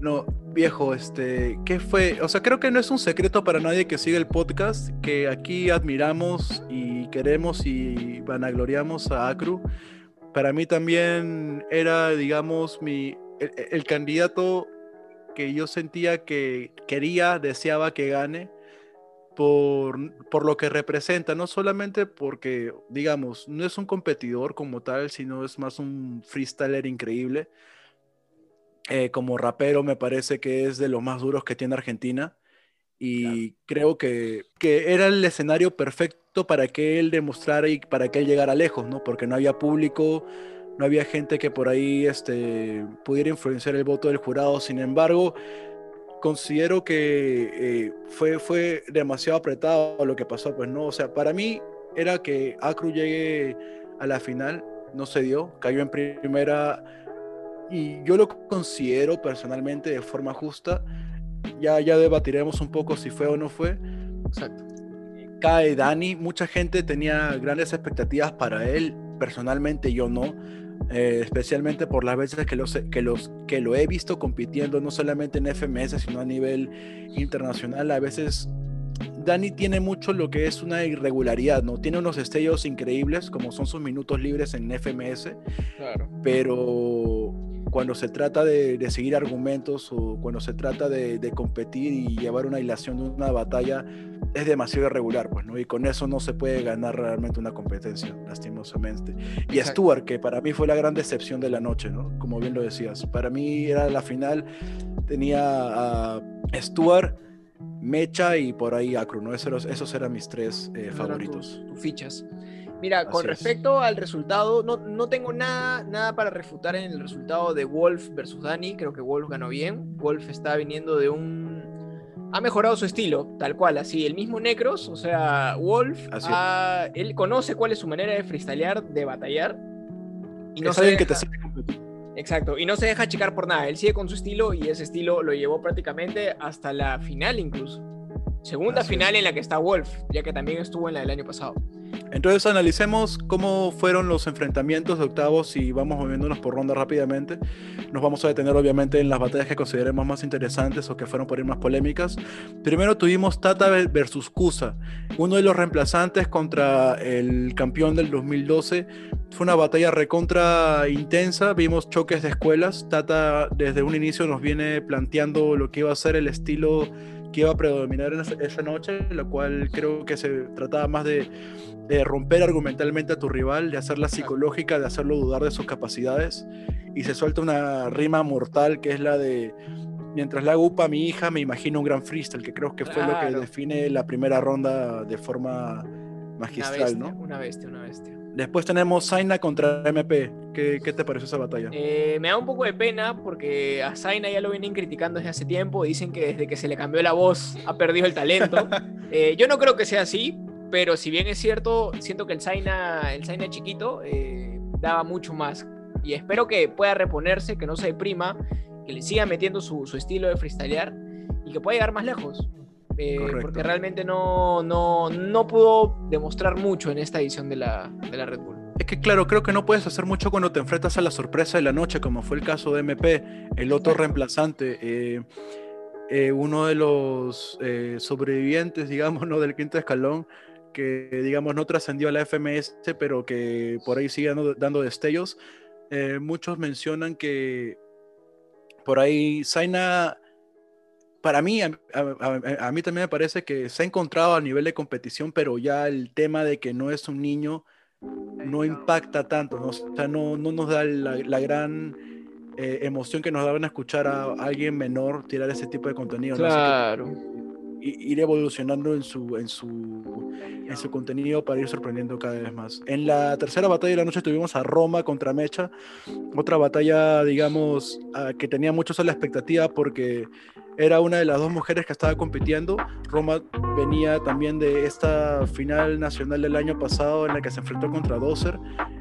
No, viejo, este, ¿qué fue? O sea, creo que no es un secreto para nadie que sigue el podcast, que aquí admiramos y queremos y vanagloriamos a Acru. Para mí también era, digamos, mi, el, el candidato que yo sentía que quería, deseaba que gane por, por lo que representa, no solamente porque, digamos, no es un competidor como tal, sino es más un freestyler increíble. Eh, como rapero me parece que es de los más duros que tiene Argentina y creo que, que era el escenario perfecto para que él demostrara y para que él llegara lejos, ¿no? Porque no había público, no había gente que por ahí este, pudiera influenciar el voto del jurado. Sin embargo, considero que eh, fue, fue demasiado apretado lo que pasó, pues no, o sea, para mí era que Acru llegue a la final, no se dio, cayó en primera y yo lo considero personalmente de forma justa. Ya, ya debatiremos un poco si fue o no fue. Exacto. Cae Dani, mucha gente tenía grandes expectativas para él, personalmente yo no, eh, especialmente por las veces que, los, que, los, que lo he visto compitiendo, no solamente en FMS, sino a nivel internacional. A veces Dani tiene mucho lo que es una irregularidad, ¿no? Tiene unos destellos increíbles, como son sus minutos libres en FMS, Claro. pero cuando se trata de, de seguir argumentos o cuando se trata de, de, competir y llevar una hilación de una batalla, es demasiado irregular, pues, ¿no? Y con eso no se puede ganar realmente una competencia, lastimosamente. Y Exacto. Stuart, que para mí fue la gran decepción de la noche, ¿no? Como bien lo decías. Para mí era la final, tenía a Stuart, Mecha y por ahí Acru, ¿no? Esos, esos eran mis tres eh, favoritos. Tus, tus fichas. Mira, con Así es. respecto al resultado, no, no tengo nada, nada para refutar en el resultado de Wolf versus Dani. Creo que Wolf ganó bien. Wolf está viniendo de un. Ha mejorado su estilo, tal cual, así. El mismo Necros, o sea, Wolf, ha- él conoce cuál es su manera de freestylear, de batallar. Y no es alguien que te deja- sabe competir. Exacto, y no se deja achicar por nada. Él sigue con su estilo y ese estilo lo llevó prácticamente hasta la final incluso. Segunda Así final es. en la que está Wolf, ya que también estuvo en la del año pasado. Entonces analicemos cómo fueron los enfrentamientos de octavos y vamos moviéndonos por ronda rápidamente. Nos vamos a detener obviamente en las batallas que consideremos más interesantes o que fueron por ir más polémicas. Primero tuvimos Tata versus Kusa, uno de los reemplazantes contra el campeón del 2012. Fue una batalla recontra intensa, vimos choques de escuelas. Tata desde un inicio nos viene planteando lo que iba a ser el estilo que iba a predominar esa, noche, lo cual creo que se trataba más de, de romper argumentalmente a tu rival, de hacerla psicológica, de hacerlo dudar de sus capacidades. Y se suelta una rima mortal que es la de mientras hago upa a mi hija, me imagino un gran freestyle, que creo que fue lo que define la primera ronda de forma Una magistral, bestia, ¿no? una bestia, una bestia. Después tenemos Zaina contra MP. ¿Qué, qué te pareció esa batalla? Eh, me da un poco de pena porque a Zaina ya lo vienen criticando desde hace tiempo. Dicen que desde que se le cambió la voz ha perdido el talento. Eh, yo no creo que sea así, pero si bien es cierto, siento que el Zaina, el Zaina chiquito eh, daba mucho más. Y espero que pueda reponerse, que no se deprima, que le siga metiendo su, su estilo de freestylear y que pueda llegar más lejos. Eh, porque realmente no, no, no pudo demostrar mucho en esta edición de la, de la Red Bull. Es que claro, creo que no puedes hacer mucho cuando te enfrentas a la sorpresa de la noche, como fue el caso de MP, el otro reemplazante, eh, eh, uno de los eh, sobrevivientes, digamos, ¿no? del quinto escalón, que digamos no trascendió a la FMS, pero que por ahí sigue dando, dando destellos. Muchos mencionan que por ahí Zaina, para mí, a, a- a- mí también me parece que se ha encontrado a nivel de competición, pero ya el tema de que no es un niño no impacta tanto, ¿no? O sea, no, no nos da la, la gran eh, emoción que nos daban a escuchar a alguien menor tirar ese tipo de contenido. que Claro. i- ir evolucionando en su, en, su, en su contenido para ir sorprendiendo cada vez más. En la tercera batalla de la noche tuvimos a Roma contra Mecha, otra batalla, digamos, que tenía muchos a la expectativa porque era una de las dos mujeres que estaba compitiendo. Roma venía también de esta final nacional del año pasado en la que se enfrentó contra Dozer,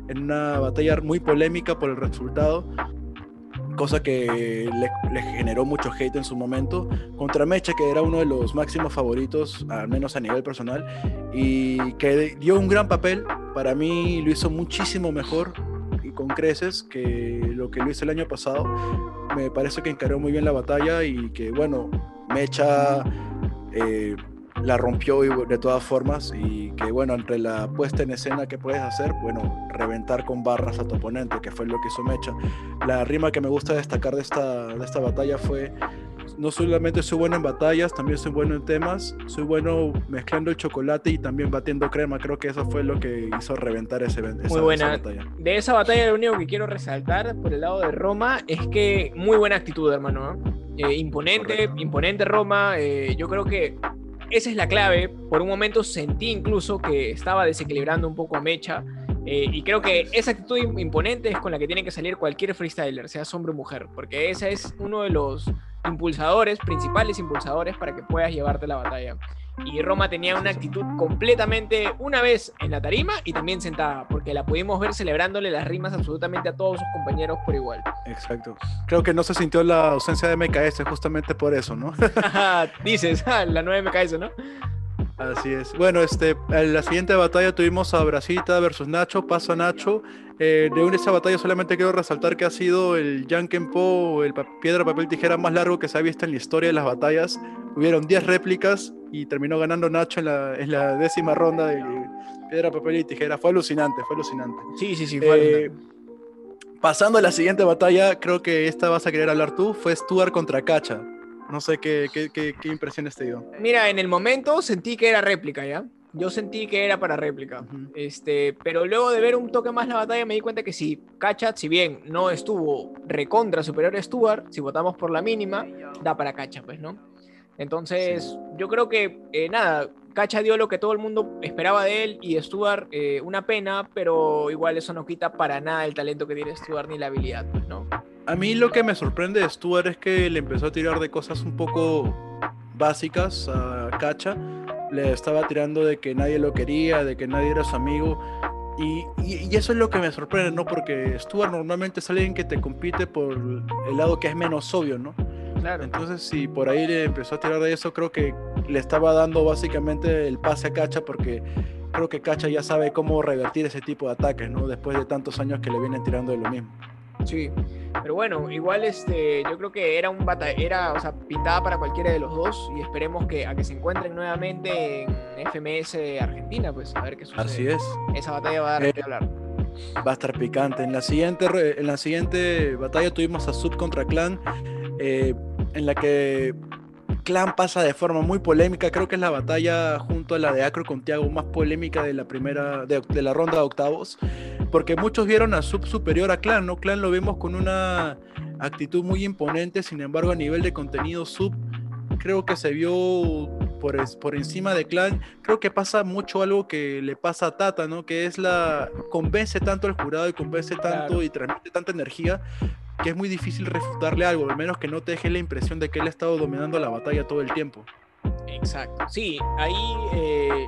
en una batalla muy polémica por el resultado. Cosa que le, generó mucho hate en su momento contra Mecha, que era uno de los máximos favoritos, al menos a nivel personal, y que dio un gran papel. Para mí lo hizo muchísimo mejor y con creces que lo que lo hizo el año pasado. Me parece que encaró muy bien la batalla y que, bueno, Mecha eh, la rompió y- de todas formas y que, bueno, entre la puesta en escena que puedes hacer, bueno, reventar con barras a tu oponente, que fue lo que hizo Mecha. La rima que me gusta destacar de esta, de esta batalla fue no solamente soy bueno en batallas, también soy bueno en temas, soy bueno mezclando el chocolate y también batiendo crema. Creo que eso fue lo que hizo reventar ese, esa, esa buena. batalla. De esa batalla lo único que quiero resaltar por el lado de Roma es que muy buena actitud, hermano. ¿no? Eh, imponente, Correcto. imponente Roma. eh, yo creo que esa es la clave. Por un momento sentí incluso que estaba desequilibrando un poco a Mecha. eh, y creo que esa actitud im- imponente es con la que tiene que salir cualquier freestyler, sea hombre o mujer, porque ese es uno de los impulsadores, principales impulsadores para que puedas llevarte la batalla. Y Roma tenía una actitud completamente, una vez en la tarima y también sentada, porque la pudimos ver celebrándole las rimas absolutamente a todos sus compañeros por igual. Exacto. Creo que no se sintió la ausencia de MKS justamente por eso, ¿no? Dices, la 9 me cae eso, ¿no? Así es. Bueno, este, en la siguiente batalla tuvimos a Brasita versus Nacho, paso a Nacho. Eh, de una esa batalla solamente quiero resaltar que ha sido el Yankenpo, el pa- piedra, papel, tijera más largo que se ha visto en la historia de las batallas. Hubieron 10 réplicas y terminó ganando Nacho en la, en la décima ronda de piedra, papel y tijera. Fue alucinante, fue alucinante. Sí, sí, sí. Eh, pasando a la siguiente batalla, creo que esta vas a querer hablar tú, fue Stuart contra Cacha. No sé qué, qué, qué, qué impresiones te dio. Mira, en el momento sentí que era réplica, ¿ya? Yo sentí que era para réplica. Este, pero luego de ver un toque más la batalla me di cuenta que si Cachat, si bien no estuvo recontra superior a Stuart, si votamos por la mínima, da para Cacha, pues, ¿no? Entonces, yo creo que, eh, nada, Cacha dio lo que todo el mundo esperaba de él y Stuart, eh, una pena, pero igual eso no quita para nada el talento que tiene Stuart ni la habilidad, pues, ¿no? A mí lo que me sorprende de Stuart es que le empezó a tirar de cosas un poco básicas a Cacha. Le estaba tirando de que nadie lo quería, de que nadie era su amigo. Y, y- y eso es lo que me sorprende, ¿no? Porque Stuart normalmente es alguien que te compite por el lado que es menos obvio, ¿no? Claro. Entonces, si por ahí le empezó a tirar de eso, creo que le estaba dando básicamente el pase a Cacha porque creo que Cacha ya sabe cómo revertir ese tipo de ataques, ¿no? Después de tantos años que le vienen tirando de lo mismo. Sí, pero bueno, igual este, yo creo que era un bata era, o sea, pintada para cualquiera de los dos y esperemos que a que se encuentren nuevamente en FMS Argentina, pues a ver qué sucede. Así es. Esa batalla va a dar Eh, que hablar. Va a estar picante. En la siguiente, en la siguiente batalla tuvimos a Sub contra Clan, eh, en la que Clan pasa de forma muy polémica. Creo que es la batalla junto a la de Acro con Tiago más polémica de la primera, de, de la ronda de octavos. Porque muchos vieron a Sub superior a Clan, ¿no? Clan lo vemos con una actitud muy imponente, sin embargo, a nivel de contenido Sub, creo que se vio por, es- por encima de Clan. Creo que pasa mucho algo que le pasa a Tata, ¿no? Que es la. convence tanto al jurado y convence tanto Claro. y transmite tanta energía que es muy difícil refutarle algo, al menos que no te deje la impresión de que él ha estado dominando la batalla todo el tiempo. Exacto. Sí, ahí eh,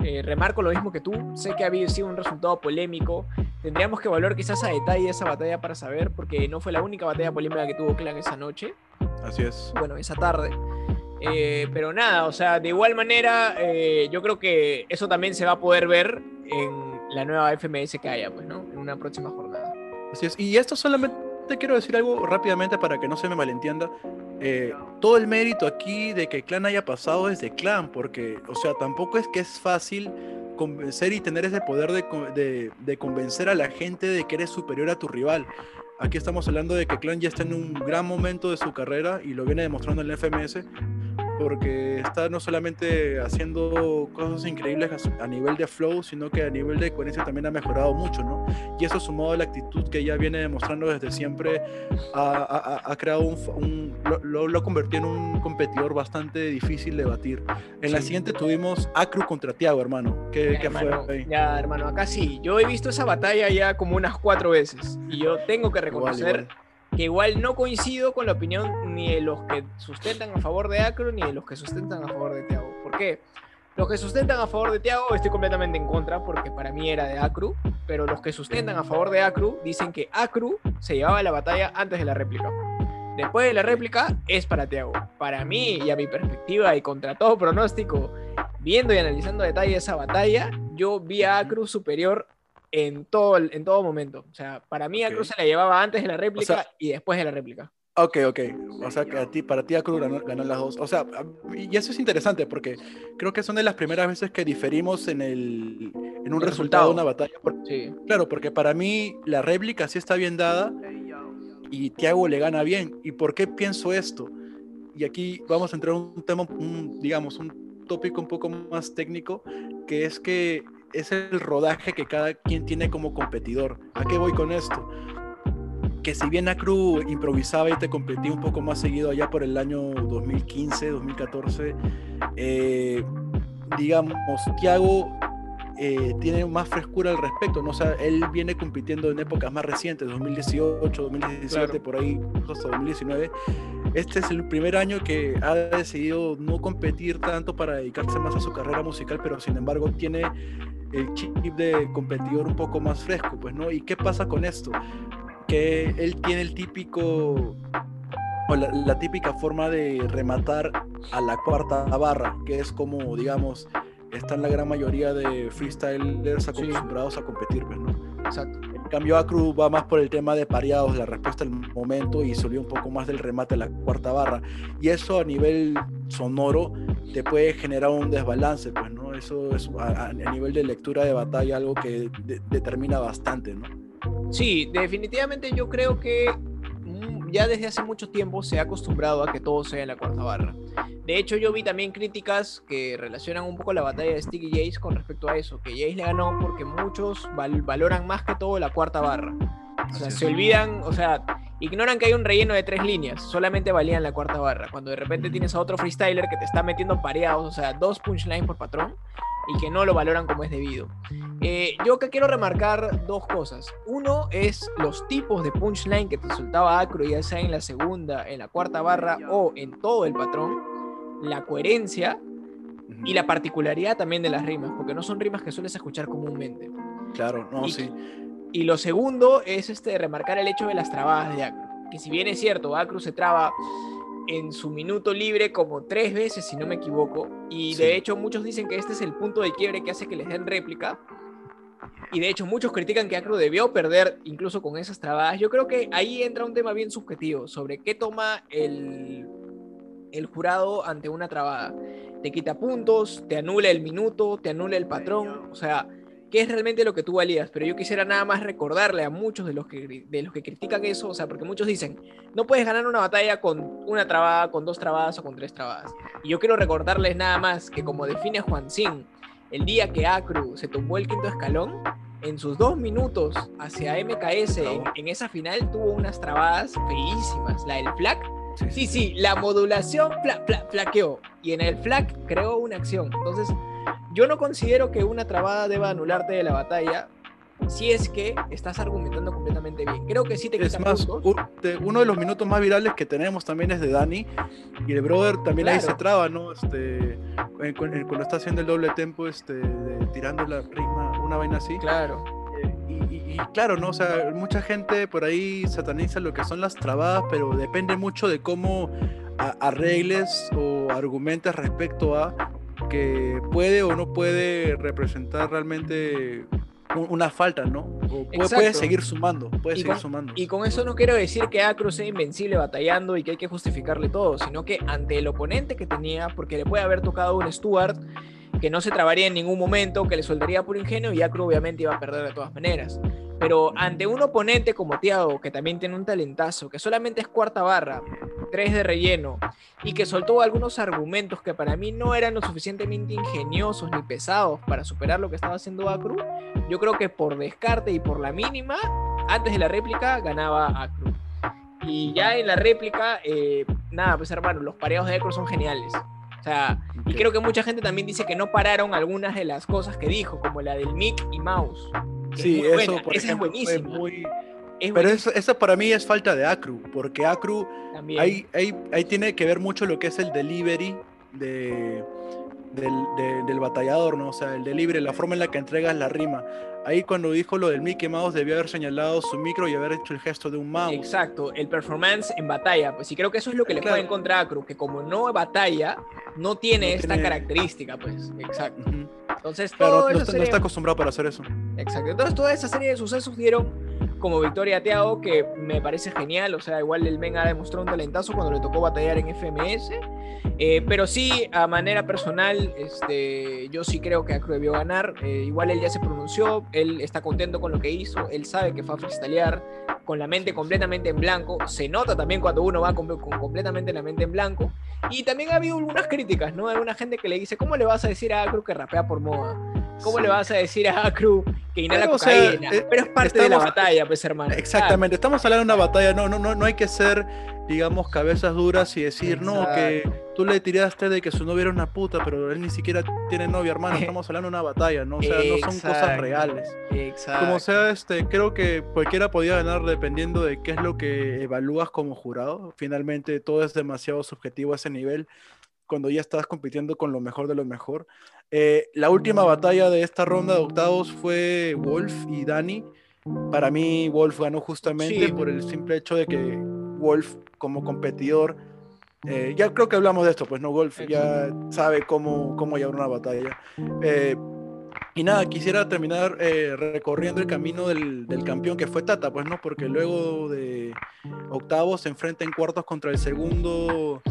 eh, remarco lo mismo que tú. Sé que había sido un resultado polémico. Tendríamos que evaluar quizás a detalle esa batalla para saber, porque no fue la única batalla polémica que tuvo Clan esa noche. Así es. bueno, esa tarde. Eh, pero nada, o sea, de igual manera, yo creo que eso también se va a poder ver en la nueva FMS que haya, pues, ¿no? En una próxima jornada. Así es. Y esto solamente quiero decir algo rápidamente para que no se me malentienda. Eh, todo el mérito aquí de que Clan haya pasado es de Clan, porque, o sea, tampoco es que es fácil convencer y tener ese poder de, de- de convencer a la gente de que eres superior a tu rival. Aquí estamos hablando de que Clan ya está en un gran momento de su carrera y lo viene demostrando en FMS, porque está no solamente haciendo cosas increíbles a, nivel de flow, sino que a nivel de coherencia también ha mejorado mucho, ¿no? Y eso sumado a la actitud que ella viene demostrando desde siempre, ha, ha- ha- ha creado un, un- lo, lo, lo convirtió en un competidor bastante difícil de batir. En la Sí. siguiente tuvimos Acru contra Tiago, hermano. ¿Qué, Ya, qué fue hermano, ahí? ya, hermano, acá sí. Yo he visto esa batalla ya como unas cuatro veces. Y yo tengo que Igual, reconocer igual. Que igual no coincido con la opinión ni de los que sustentan a favor de Acro ni de los que sustentan a favor de Thiago. ¿Por qué? Los que sustentan a favor de Thiago estoy completamente en contra porque para mí era de Acru, pero los que sustentan a favor de Acru dicen que Acru se llevaba la batalla antes de la réplica. Después de la réplica es para Thiago. Para mí y a mi perspectiva y contra todo pronóstico, viendo y analizando detalle esa batalla, yo vi a Acru superior en todo, en todo momento. O sea, para mí Acru Ok. se la llevaba antes de la réplica sea- y después de la réplica. Ok, ok. O sea, que a ti, para ti Acru ganó, ganó las dos. O sea, a- y eso es interesante porque creo que son de las primeras veces que diferimos en, el, en un El resultado de una batalla. Sí. Claro, porque para mí la réplica sí está bien dada y Thiago le gana bien. ¿Y por qué pienso esto? Y aquí vamos a entrar en un tema, un, digamos, un tópico un poco más técnico, que es que es el rodaje que cada quien tiene como competidor. ¿A qué voy con esto? Que si bien Acru improvisaba y te competía un poco más seguido allá por el año 2015, 2014, eh, digamos, Thiago eh, tiene más frescura al respecto, ¿no? O sea, él viene compitiendo en épocas más recientes, 2018, 2017, Claro. por ahí, hasta 2019. Este es el primer año que ha decidido no competir tanto para dedicarse más a su carrera musical, pero sin embargo tiene el chip de competidor un poco más fresco, pues, ¿no? ¿Y qué pasa con esto? Que él tiene el típico o la, la típica forma de rematar a la cuarta barra, que es como, digamos, están la gran mayoría de freestylers acostumbrados a competir, pues, ¿no? Exacto. En cambio, Acru va más por el tema de pareados, la respuesta al momento y subió un poco más del remate a la cuarta barra. Y eso a nivel sonoro te puede generar un desbalance, pues, ¿no? Eso es a, a nivel de lectura de batalla algo que de- determina bastante, ¿no? Sí, definitivamente yo creo que mm, ya desde hace mucho tiempo se ha acostumbrado a que todo sea en la cuarta barra. De hecho, yo vi también críticas que relacionan un poco la batalla de Sticky Jace con respecto a eso, que Jace le ganó porque muchos val- valoran más que todo la cuarta barra. O sea, Así se es. olvidan, o sea, ignoran que hay un relleno de tres líneas, solamente valían la cuarta barra. Cuando de repente tienes a otro freestyler que te está metiendo pareados, o sea, dos punchlines por patrón, y que no lo valoran como es debido. Eh, yo que quiero remarcar dos cosas. Uno es los tipos de punchline que te soltaba Acro, ya sea en la segunda, en la cuarta barra o en todo el patrón. La coherencia y la particularidad también de las rimas, porque no son rimas que sueles escuchar comúnmente. Claro, no, Y- sí. Y lo segundo es este, remarcar el hecho de las trabadas de Acru. Que si bien es cierto, Acru se traba en su minuto libre como tres veces, si no me equivoco. Y Sí. de hecho muchos dicen que este es el punto de quiebre que hace que les den réplica. Y de hecho muchos critican que Acru debió perder incluso con esas trabadas. Yo creo que ahí entra un tema bien subjetivo sobre qué toma el, el jurado ante una trabada. Te quita puntos, te anula el minuto, te anula el patrón. O sea, ¿qué qué es realmente lo que tú valías, pero yo quisiera nada más recordarle a muchos de los que, de los que critican eso, o sea, porque muchos dicen, no puedes ganar una batalla con una trabada, con dos trabadas o con tres trabadas. Y yo quiero recordarles nada más que como define Juan Sin, el día que Acru se tumbó el quinto escalón, en sus dos minutos hacia MKS en, en esa final tuvo unas trabadas feísimas, la del flag. Sí, sí, la modulación fla- fla- flaqueó y en el flag creó una acción. Entonces, yo no considero que una trabada deba anularte de la batalla si es que estás argumentando completamente bien. Creo que sí te Es más, uno de los minutos más virales que tenemos también es de Dani. Y el brother también ahí se traba, ¿no? Este, cu- en- cuando está haciendo el doble tempo, este, de- tirando la rima, una vaina así. Claro, Eh, Y, claro, ¿no? O sea, mucha gente por ahí sataniza lo que son las trabadas, pero depende mucho de cómo arregles o argumentes respecto a que puede o no puede representar realmente un- una falta, ¿no? O puede, seguir sumando, puede Y seguir con- sumando. Y con eso no quiero decir que Acru sea invencible batallando y que hay que justificarle todo, sino que ante el oponente que tenía, porque le puede haber tocado un Stuart que no se trabaría en ningún momento, que le soltaría por ingenio y Acru obviamente iba a perder de todas maneras. Pero ante un oponente como Tiago, que también tiene un talentazo, que solamente es cuarta barra, tres de relleno, y que soltó algunos argumentos que para mí no eran lo suficientemente ingeniosos ni pesados para superar lo que estaba haciendo Acru, yo creo que por descarte y por la mínima, antes de la réplica ganaba Acru. Y ya en la réplica, eh, nada, pues hermano, los pareos de Acru son geniales. Sea, y creo que mucha gente también dice que no pararon algunas de las cosas que dijo, como la del Mick y Mouse. es Sí, eso, por esa ejemplo, es buenísima. fue muy... es Pero eso, eso para mí es falta de Acru, porque Acru ahí, ahí, ahí tiene que ver mucho lo que es el delivery de, del, de- del batallador, ¿no? O sea, el delivery, la forma en la que entregas la rima. Ahí cuando dijo lo del Mickey Mouse debió haber señalado su micro y haber hecho el gesto de un mouse. Exacto, el performance en batalla, pues y creo que eso es lo que le Claro. juega en contra a Acru, que como no batalla, no tiene No esta tiene- característica, pues, exacto. Entonces, todo no, está, no serie- está acostumbrado para hacer eso. Exacto. Entonces, toda esa serie de sucesos dieron como victoria a Thiago, que me parece genial. O sea, igual el Men ha demostrado un talentazo cuando le tocó batallar en FMS. Eh, pero sí, a manera personal, este, yo sí creo que Acru debió ganar. Eh, igual él ya se pronunció, él está contento con lo que hizo, él sabe que fue a freestylear con la mente completamente en blanco. Se nota también cuando uno va con completamente la mente en blanco. Y también ha habido algunas críticas, ¿no? Hay una gente que le dice, ¿cómo le vas a decir a Acru que rapea por moda? ¿Cómo Sí. le vas a decir a Acru que inhala Pero, o sea, cocaína? eh, Pero es parte de la batalla, pues, hermano. Exactamente, estamos hablando de una batalla, no, no, no, no hay que ser, digamos, cabezas duras y decir, no, que tú le tiraste de que su novia era una puta, pero él ni siquiera tiene novia, hermano, estamos hablando de una batalla, ¿no? O sea, no son cosas reales. Exacto. Como sea, este, creo que cualquiera podía ganar dependiendo de qué es lo que evalúas como jurado. Finalmente, todo es demasiado subjetivo a ese nivel cuando ya estás compitiendo con lo mejor de lo mejor. Eh, la última batalla de esta ronda de octavos fue Wolf y Dani. Para mí, Wolf ganó justamente Sí. por el simple hecho de que Wolf, como competidor, eh, ya creo que hablamos de esto, pues no, Wolf ya sabe cómo, cómo llevar una batalla. Eh, y nada, quisiera terminar eh, recorriendo el camino del, del campeón que fue Tata, pues no, porque luego de octavos se enfrenta en cuartos contra el segundo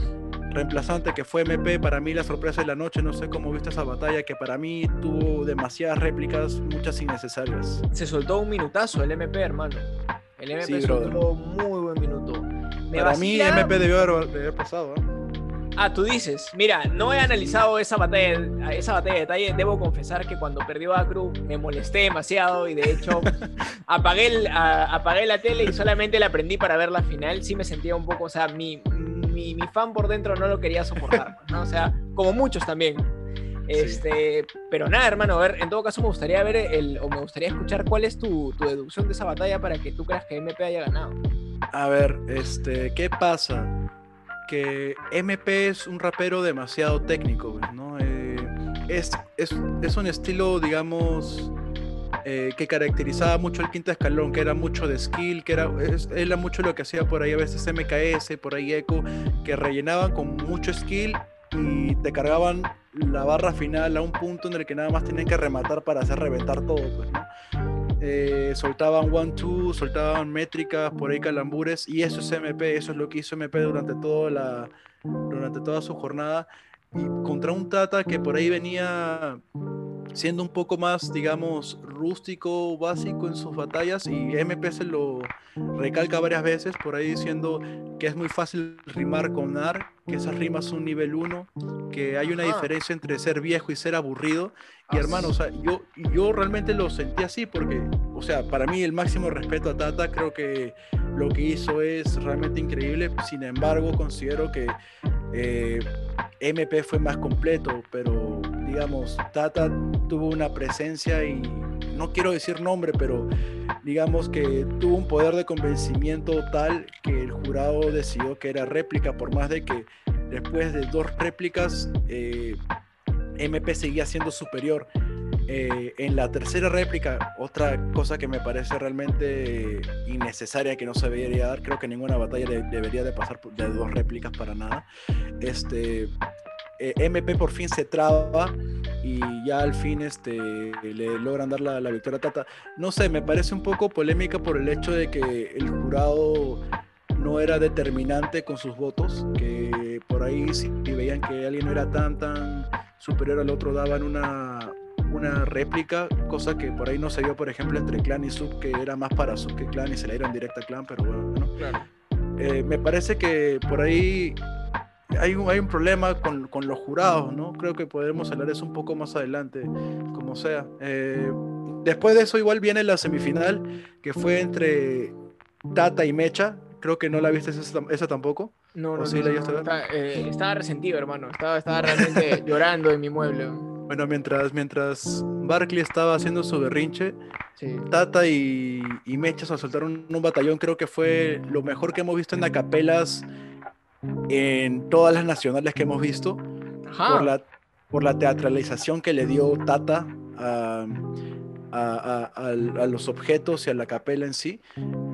reemplazante que fue MP. Para mí la sorpresa de la noche, no sé cómo viste esa batalla, que para mí tuvo demasiadas réplicas, muchas innecesarias. Se soltó un minutazo el MP, hermano. El MP Sí, soltó muy buen minuto. Me para mí vacila- MP debió haber, de haber pasado. ¿eh? Ah, tú dices, mira, no he analizado esa batalla, esa batalla de detalle. Debo confesar que cuando perdió Acru me molesté demasiado y de hecho apagué, el- a- apagué la tele y solamente la prendí para ver la final. Sí me sentía un poco, o sea, mi, mi, mi fan por dentro no lo quería soportar, ¿no? O sea, como muchos también. Este, pero nada, hermano, a ver, en todo caso me gustaría ver el, o me gustaría escuchar cuál es tu, tu deducción de esa batalla para que tú creas que MP haya ganado. A ver, este, ¿qué pasa? Que MP es un rapero demasiado técnico, ¿no? Eh, es, es, es un estilo, digamos, eh, que caracterizaba mucho el quinto escalón, que era mucho de skill, que era, es- era mucho lo que hacía por ahí a veces MKS, por ahí Echo, que rellenaban con mucho skill y te cargaban la barra final a un punto en el que nada más tenían que rematar para hacer reventar todo, pues, ¿no? Eh, soltaban one two, soltaban métricas, por ahí calambures, y eso es MP, eso es lo que hizo MP durante la durante toda su jornada y contra un Tata que por ahí venía siendo un poco más, digamos, rústico, básico en sus batallas y MP se lo recalca varias veces por ahí diciendo que es muy fácil rimar con AR, que esas rimas son nivel 1, que hay una diferencia entre ser viejo y ser aburrido. Y Ah, hermano, o sea, yo, yo realmente lo sentí así porque, o sea, para mí el máximo respeto a Tata, creo que lo que hizo es realmente increíble. Sin embargo, considero que eh, MP fue más completo, pero digamos, Tata tuvo una presencia y no quiero decir nombre, pero digamos que tuvo un poder de convencimiento tal que el jurado decidió que era réplica, por más de que después de dos réplicas eh, MP seguía siendo superior. Eh, en la tercera réplica, otra cosa que me parece realmente innecesaria que no se debería dar, creo que ninguna batalla de- debería de pasar de dos réplicas para nada. Este, eh, MP por fin se traba y ya al fin este, le logran dar la, la victoria a Tata. No sé, me parece un poco polémica por el hecho de que el jurado no era determinante con sus votos, que por ahí si veían que alguien no era tan tan superior al otro daban una, una réplica, cosa que por ahí no se vio, por ejemplo, entre Clan y Sub, que era más para Sub que Clan y se le dieron directa a Clan, pero bueno. Claro. Eh, me parece que por ahí hay un, hay un problema con, con los jurados, ¿no? Creo que podremos hablar de eso un poco más adelante, como sea. Eh, después de eso igual viene la semifinal, que fue entre Tata y Mecha. Creo que no la viste esa, esa tampoco. No, ¿O no, sí la eh, estaba resentido, hermano. Estaba, estaba realmente llorando en mi mueble. Bueno, mientras, mientras Barkley estaba haciendo su berrinche, Sí. Tata y, y Mecha se soltaron un batallón. Creo que fue lo mejor que hemos visto en acapelas en todas las nacionales que hemos visto. Por la, por la teatralización que le dio Tata a, a- a- a los objetos y a la capela en sí.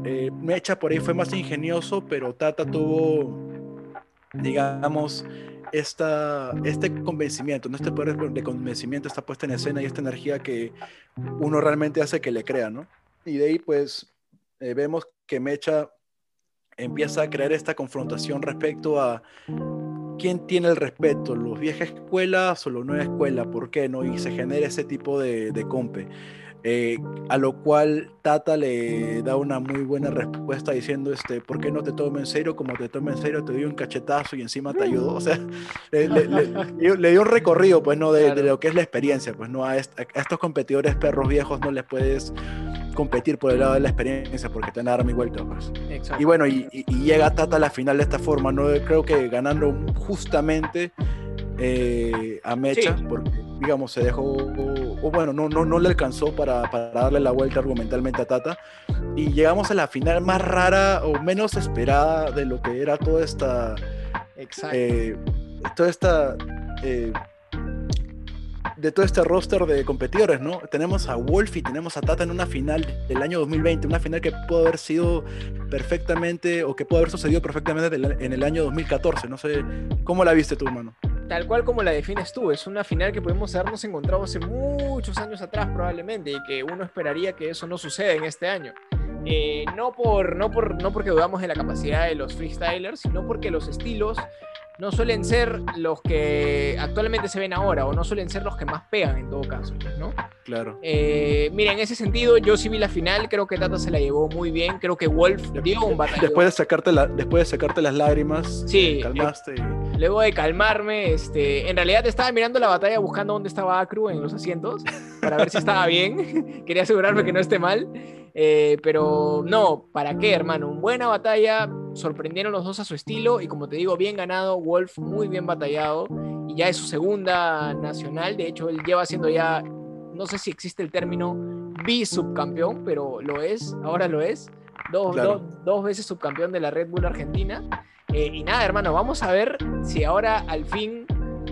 Eh, Mecha por ahí fue más ingenioso, pero Tata tuvo, digamos, esta, este convencimiento, ¿no? este poder de convencimiento, esta puesta en escena y esta energía que uno realmente hace que le crea, ¿no? Y de ahí pues eh, vemos que Mecha empieza a crear esta confrontación respecto a quién tiene el respeto, los viejas escuelas o la nueva escuela, ¿por qué no? Y se genera ese tipo de, de compe. Eh, a lo cual Tata le da una muy buena respuesta diciendo, este, ¿por qué no te tomo en serio? Como te tomo en serio, te doy un cachetazo y encima te ayudo. O sea, le, le- le- le dio- un recorrido, pues, ¿no? De, de Claro. lo que es la experiencia, pues, ¿no? A, est- a estos competidores perros viejos no les puedes competir por el lado de la experiencia porque te van a dar mi vuelta, pues. Y bueno, y, y- y llega Tata a la final de esta forma, ¿no? Creo que ganando justamente eh, a Mecha, Sí. porque, digamos, se dejó, o bueno, no, no, no le alcanzó para, para darle la vuelta argumentalmente a Tata. Y llegamos a la final más rara o menos esperada de lo que era toda esta, Exacto. eh, toda esta, eh, de todo este roster de competidores, ¿no? Tenemos a Wolf y tenemos a Tata en una final del año 2020, una final que pudo haber sido perfectamente, o que pudo haber sucedido perfectamente en el año 2014, no sé, ¿cómo la viste tú, hermano? Tal cual como la defines tú, es una final que podemos habernos encontrado hace muchos años atrás probablemente y que uno esperaría que eso no suceda en este año. Eh, no, por, no, por, no porque dudamos de la capacidad de los freestylers, sino porque los estilos no suelen ser los que actualmente se ven ahora o no suelen ser los que más pegan en todo caso, ¿no? Claro. Eh, mira, en ese sentido yo sí vi la final, creo que Tata se la llevó muy bien, creo que Wolf dio un batallón. Después de sacarte, la, después de sacarte las lágrimas, Sí, te calmaste. y- Luego de calmarme, este, en realidad estaba mirando la batalla buscando dónde estaba Acru en los asientos para ver si estaba bien. Quería asegurarme que no esté mal. Eh, pero no, ¿para qué, hermano? Buena batalla, sorprendieron los dos a su estilo y como te digo, bien ganado, Wolf muy bien batallado y ya es su segunda nacional. De hecho, él lleva siendo ya, no sé si existe el término bi-subcampeón, pero lo es, ahora lo es. Dos, Claro. dos- dos veces subcampeón de la Red Bull Argentina. Eh, y nada, hermano, vamos a ver si ahora al fin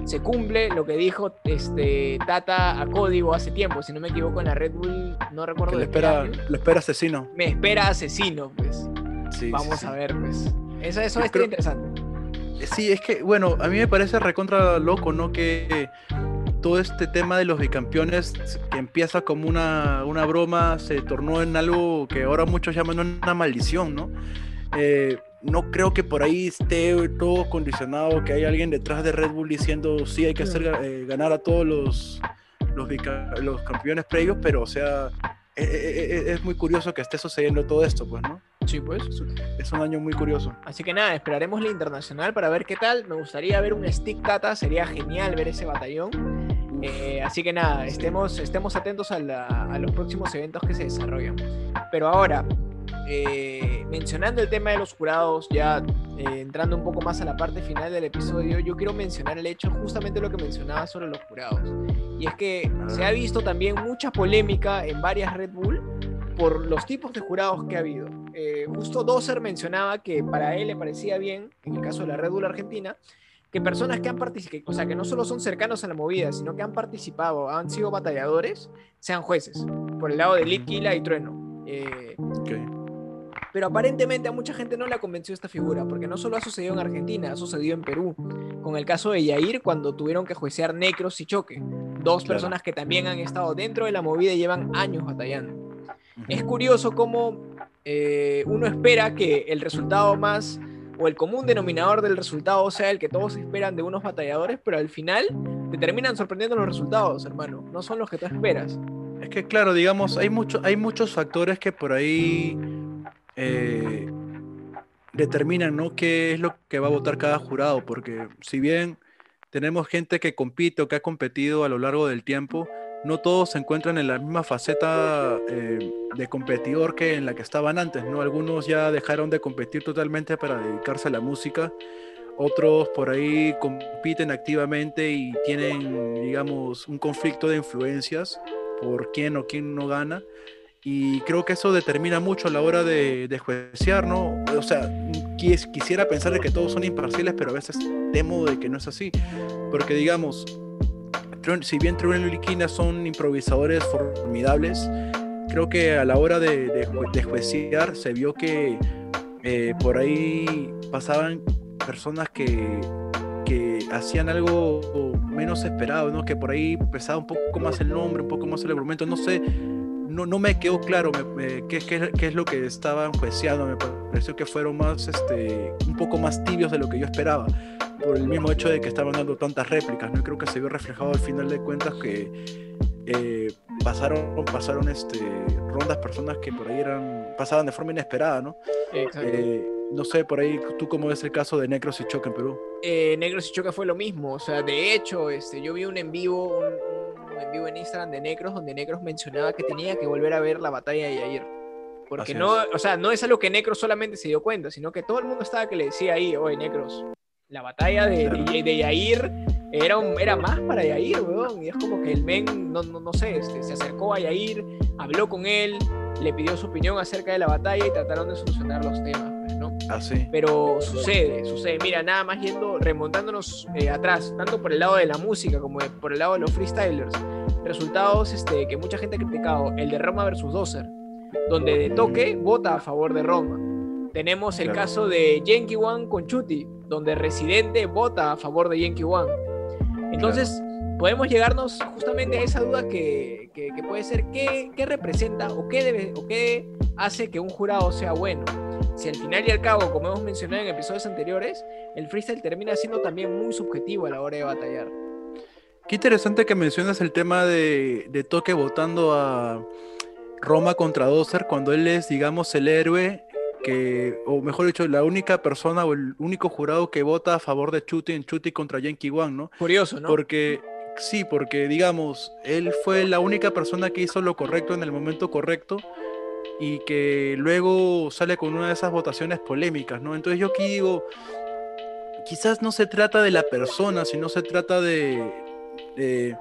se cumple lo que dijo este, Tata a código hace tiempo. Si no me equivoco, en la Red Bull, no recuerdo Que le qué espera, le espera asesino. Me espera asesino, pues. Sí, Vamos sí, a ver, pues. Eso, eso es creo- interesante. Sí, es que, bueno, a mí me parece recontra loco, ¿no? Que todo este tema de los bicampeones, que empieza como una, una broma, se tornó en algo que ahora muchos llaman una maldición, ¿no? Eh, no creo que por ahí esté todo condicionado, que hay alguien detrás de Red Bull diciendo, sí, hay que hacer eh, ganar a todos los, los campeones previos, pero o sea, e- e- e- es muy curioso que esté sucediendo todo esto, pues, ¿no? Sí, pues. Es un año muy curioso. Así que nada, esperaremos la internacional para ver qué tal. Me gustaría ver un Stick Tata, sería genial ver ese batallón. Eh, así que nada, estemos, estemos atentos a, la- a los próximos eventos que se desarrollan. Pero ahora, eh, mencionando el tema de los jurados, ya eh, entrando un poco más a la parte final del episodio, yo quiero mencionar el hecho, justamente lo que mencionaba sobre los jurados. Y es que se ha visto también mucha polémica en varias Red Bull por los tipos de jurados que ha habido. Eh, justo Dozer mencionaba que para él le parecía bien, en el caso de la Red Bull Argentina, que personas que han participado, o sea, que no solo son cercanos a la movida, sino que han participado, han sido batalladores, sean jueces, por el lado de Litquila y Trueno. Eh, Ok. Pero aparentemente a mucha gente no la convenció esta figura, porque no solo ha sucedido en Argentina, ha sucedido en Perú, con el caso de Yair cuando tuvieron que juecear Necros y Choque, dos Claro. personas que también han estado dentro de la movida y llevan años batallando. Es curioso cómo eh, uno espera que el resultado más o el común denominador del resultado sea el que todos esperan de unos batalladores, pero al final te terminan sorprendiendo los resultados, hermano. No son los que tú esperas. Es que claro, digamos, hay, mucho, hay muchos factores que por ahí eh, determinan ¿no? qué es lo que va a votar cada jurado, porque si bien tenemos gente que compite o que ha competido a lo largo del tiempo, no todos se encuentran en la misma faceta eh, de competidor que en la que estaban antes, ¿no? Algunos ya dejaron de competir totalmente para dedicarse a la música, otros por ahí compiten activamente y tienen, digamos, un conflicto de influencias por quién o quién no gana. Y creo que eso determina mucho a la hora de, de juecear, ¿no? O sea, quis- quisiera pensar de que todos son imparciales, pero a veces temo de que no es así. Porque, digamos, si bien Trueno y Liquina son improvisadores formidables, creo que a la hora de, de, de juecear se vio que eh, por ahí pasaban personas que, que hacían algo menos esperado, ¿no? Que por ahí pesaba un poco más el nombre, un poco más el argumento, no sé, no, no me quedó claro me- me- qué, qué- qué es lo que estaban jueceando, me pareció que fueron más, este, un poco más tibios de lo que yo esperaba, por el mismo hecho de que estaban dando tantas réplicas, ¿no? Creo que se vio reflejado al final de cuentas que eh, pasaron, pasaron este, rondas personas que por ahí eran, pasaban de forma inesperada, ¿no? Eh, no sé, por ahí, ¿tú cómo ves el caso de Necros y Choque en Perú? eh, Negros y Choca fue lo mismo. O sea, de hecho, este, yo vi un en vivo, un, un en vivo en Instagram de Necros, donde Necros mencionaba que tenía que volver a ver la batalla de Yair. Porque Así no, es. o sea, no es algo que Necros solamente se dio cuenta, sino que todo el mundo estaba que le decía ahí, oye, Necros, la batalla de, de, de Yair era, un- era más para Yair, weón. Y es como que el men, no, no, no sé, este, se acercó a Yair, habló con él, le pidió su opinión acerca de la batalla y trataron de solucionar los temas, Así. Pero sucede, sucede. Mira, nada más yendo, remontándonos eh, atrás, tanto por el lado de la música como de- por el lado de los freestylers. Resultados este, que mucha gente ha criticado. El de Roma versus Dozer, donde de toque vota a favor de Roma. Tenemos el Claro. caso de Yankee One con Chuti, donde Residente vota a favor de Yankee One. Entonces, podemos llegarnos justamente a esa duda que, que- que puede ser qué, qué representa o qué, debe, o qué hace que un jurado sea bueno. Si al final y al cabo, como hemos mencionado en episodios anteriores, el freestyle termina siendo también muy subjetivo a la hora de batallar. Qué interesante que mencionas el tema de, de Toque votando a Roma contra Dozer cuando él es, digamos, el héroe que, o mejor dicho, la única persona o el único jurado que vota a favor de Chuti en Chuti contra Yankee One, ¿no? Curioso, ¿no? Porque, sí, porque, digamos, él fue la única persona que hizo lo correcto en el momento correcto y que luego sale con una de esas votaciones polémicas, ¿no? Entonces yo aquí digo, quizás no se trata de la persona, sino se trata de, de,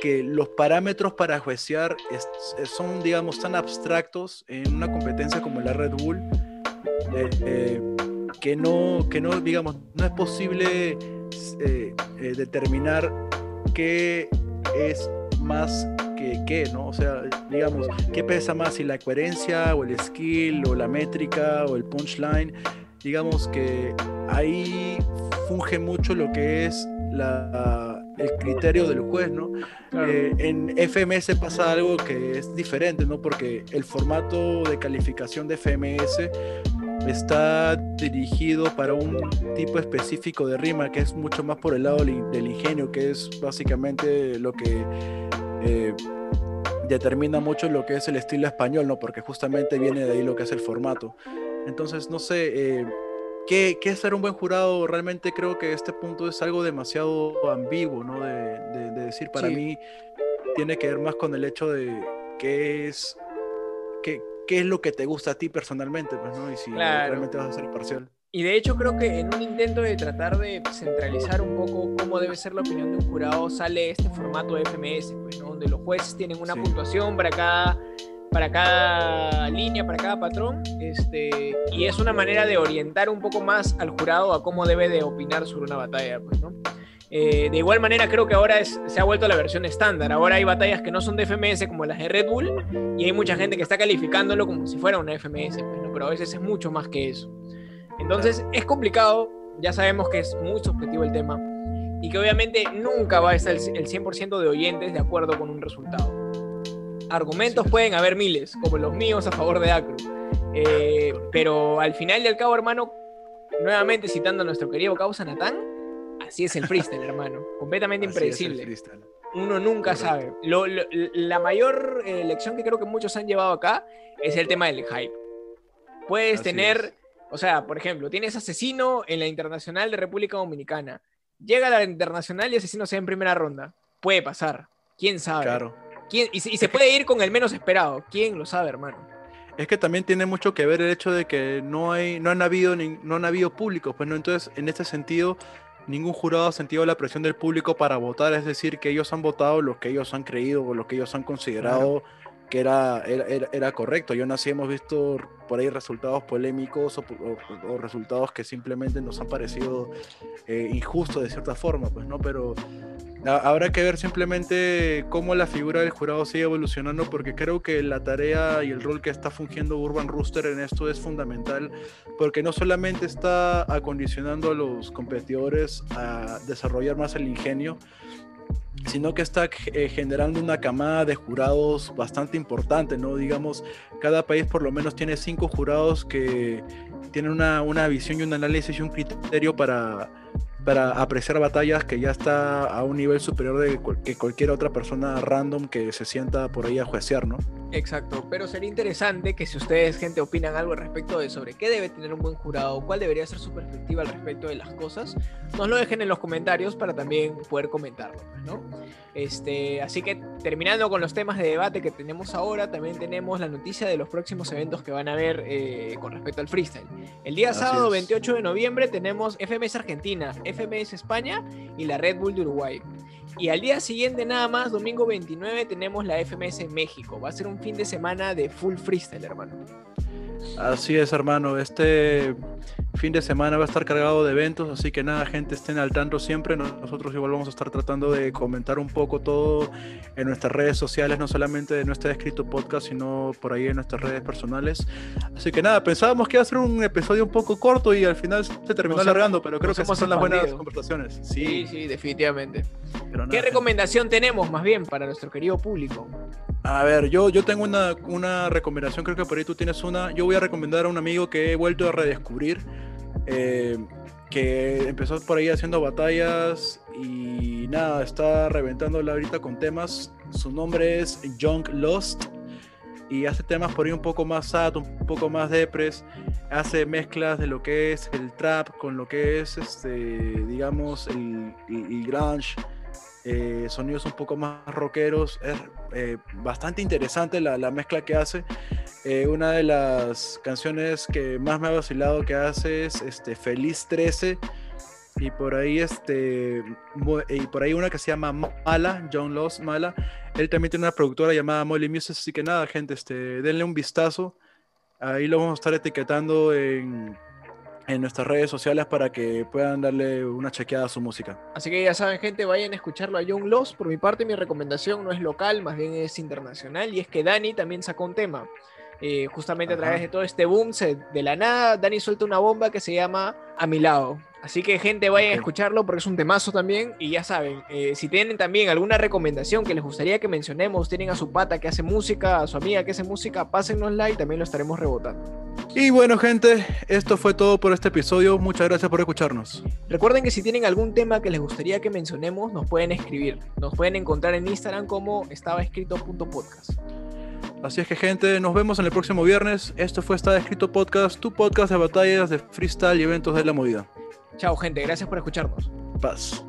que los parámetros para juecear es- son, digamos, tan abstractos en una competencia como la Red Bull, eh, eh, que, no, que no, digamos, no es posible eh, determinar qué es más que qué, ¿no? O sea, digamos, qué pesa más, si la coherencia o el skill o la métrica o el punchline, digamos que ahí funge mucho lo que es la, el criterio del juez, ¿no? Claro. Eh, en FMS pasa algo que es diferente, ¿no? Porque el formato de calificación de FMS está dirigido para un tipo específico de rima que es mucho más por el lado del, ingenio, que es básicamente lo que eh, determina mucho lo que es el estilo español, ¿no? Porque justamente viene de ahí lo que es el formato. Entonces, no sé, eh, ¿qué, ¿qué es ser un buen jurado? Realmente creo que este punto es algo demasiado ambiguo, ¿no? De, de- de decir, para Sí. mí tiene que ver más con el hecho de qué es, qué, qué es lo que te gusta a ti personalmente, pues, ¿no? Y si Claro. realmente vas a ser imparcial. Y de hecho creo que en un intento de tratar de centralizar un poco cómo debe ser la opinión de un jurado sale este formato de FMS, pues, ¿no? donde los jueces tienen una Sí. puntuación para cada, para cada línea, para cada patrón, este, y es una manera de orientar un poco más al jurado a cómo debe de opinar sobre una batalla. Pues, ¿no? Eh, de igual manera creo que ahora es- se ha vuelto la versión estándar. Ahora hay batallas que no son de FMS como las de Red Bull y hay mucha gente que está calificándolo como si fuera una FMS, pues, ¿no? pero a veces es mucho más que eso. Entonces es complicado, ya sabemos que es muy subjetivo el tema y que obviamente nunca va a estar el el 100% de oyentes de acuerdo con un resultado. Argumentos pueden haber miles, como los míos a favor de Acru. Eh, pero al final y al cabo, hermano, nuevamente citando a nuestro querido causa Natán, así es el freestyle, hermano. Completamente Así impredecible uno nunca Correcto. sabe. Lo- lo- la mayor eh, lección que creo que muchos han llevado acá es el tema del hype. Puedes Así tener, es. O sea, por ejemplo, tienes asesino en la internacional de República Dominicana. Llega a la internacional y asesino se va en primera ronda. Puede pasar. ¿Quién sabe? Claro. ¿Quién- y, se- y se puede ir con el menos esperado. ¿Quién lo sabe, hermano? Es que también tiene mucho que ver el hecho de que no hay, no han habido, nin- no han habido públicos, pues no, entonces en este sentido ningún jurado ha sentido la presión del público para votar, es decir, que ellos han votado lo que ellos han creído o lo que ellos han considerado que era, era, era- correcto. Yo así hemos visto por ahí resultados polémicos o, o- o resultados que simplemente nos han parecido eh, injustos de cierta forma, pues no, pero ha- habrá que ver simplemente cómo la figura del jurado sigue evolucionando, porque creo que la tarea y el rol que está fungiendo Urban Rooster en esto es fundamental, porque no solamente está acondicionando a los competidores a desarrollar más el ingenio, sino que está eh, generando una camada de jurados bastante importante, ¿no? Digamos, cada país por lo menos tiene cinco jurados que tienen una, una visión y un análisis y un criterio para, para apreciar batallas que ya está a un nivel superior de cual- que cualquier otra persona random que se sienta por ahí a juecear, ¿no? Exacto, pero sería interesante que si ustedes, gente, opinan algo al respecto de sobre qué debe tener un buen jurado, cuál debería ser su perspectiva al respecto de las cosas, nos lo dejen en los comentarios para también poder comentarlo, pues, ¿no? Este, así que terminando con los temas de debate que tenemos ahora, también tenemos la noticia de los próximos eventos que van a haber eh, con respecto al freestyle. El día Así sábado es. 28 de noviembre tenemos FMS Argentina, FMS España y la Red Bull de Uruguay. Y al día siguiente nada más, domingo 29, tenemos la FMS en México. Va a ser un fin de semana de full freestyle, hermano. Así es, hermano. Este fin de semana va a estar cargado de eventos, así que nada, gente, estén al tanto siempre. Nos- Nosotros igual vamos a estar tratando de comentar un poco todo en nuestras redes sociales, no solamente de nuestro escrito podcast, sino por ahí en nuestras redes personales. Así que nada, pensábamos que iba a ser un episodio un poco corto y al final se terminó hemos- alargando, pero creo que esas son las buenas conversaciones. Sí, Sí, sí, definitivamente. pero ¿Qué nada, recomendación tenemos más bien para nuestro querido público? A ver, yo, yo tengo una, una recomendación, creo que por ahí tú tienes una. Yo voy a recomendar a un amigo que he vuelto a redescubrir, eh, que empezó por ahí haciendo batallas y nada, está reventándola ahorita con temas. Su nombre es Young Lost y hace temas por ahí un poco más sad, un poco más depres. Hace mezclas de lo que es el trap con lo que es, este, digamos, el- el grunge eh, sonidos un poco más rockeros. Es eh, bastante interesante la, la mezcla que hace. Eh, una de las canciones que más me ha vacilado que hace es este, Feliz 13. Y por ahí este y por ahí una que se llama Mala, John Loss Mala. Él también tiene una productora llamada Molly Music, así que nada, gente, este, denle un vistazo. Ahí lo vamos a estar etiquetando en, en nuestras redes sociales para que puedan darle una chequeada a su música. Así que ya saben, gente, vayan a escucharlo a Young Loss. Por mi parte, mi recomendación no es local, más bien es internacional. Y es que Dani también sacó un tema. Eh, justamente a través de todo este boom, se- de la nada, Dani suelta una bomba que se llama A mi lado. Así que, gente, vayan a escucharlo porque es un temazo también. Y ya saben, eh, si tienen también alguna recomendación que les gustaría que mencionemos, tienen a su pata que hace música, a su amiga que hace música, pásennosla y también lo estaremos rebotando. Y bueno, gente, esto fue todo por este episodio. Muchas gracias por escucharnos. Recuerden que si tienen algún tema que les gustaría que mencionemos, nos pueden escribir. Nos pueden encontrar en Instagram como estabaescrito.podcast. Así es que, gente, nos vemos en el próximo viernes. Esto fue Estaba Escrito Podcast, tu podcast de batallas de freestyle y eventos de la movida. Chao, gente. Gracias por escucharnos. Paz.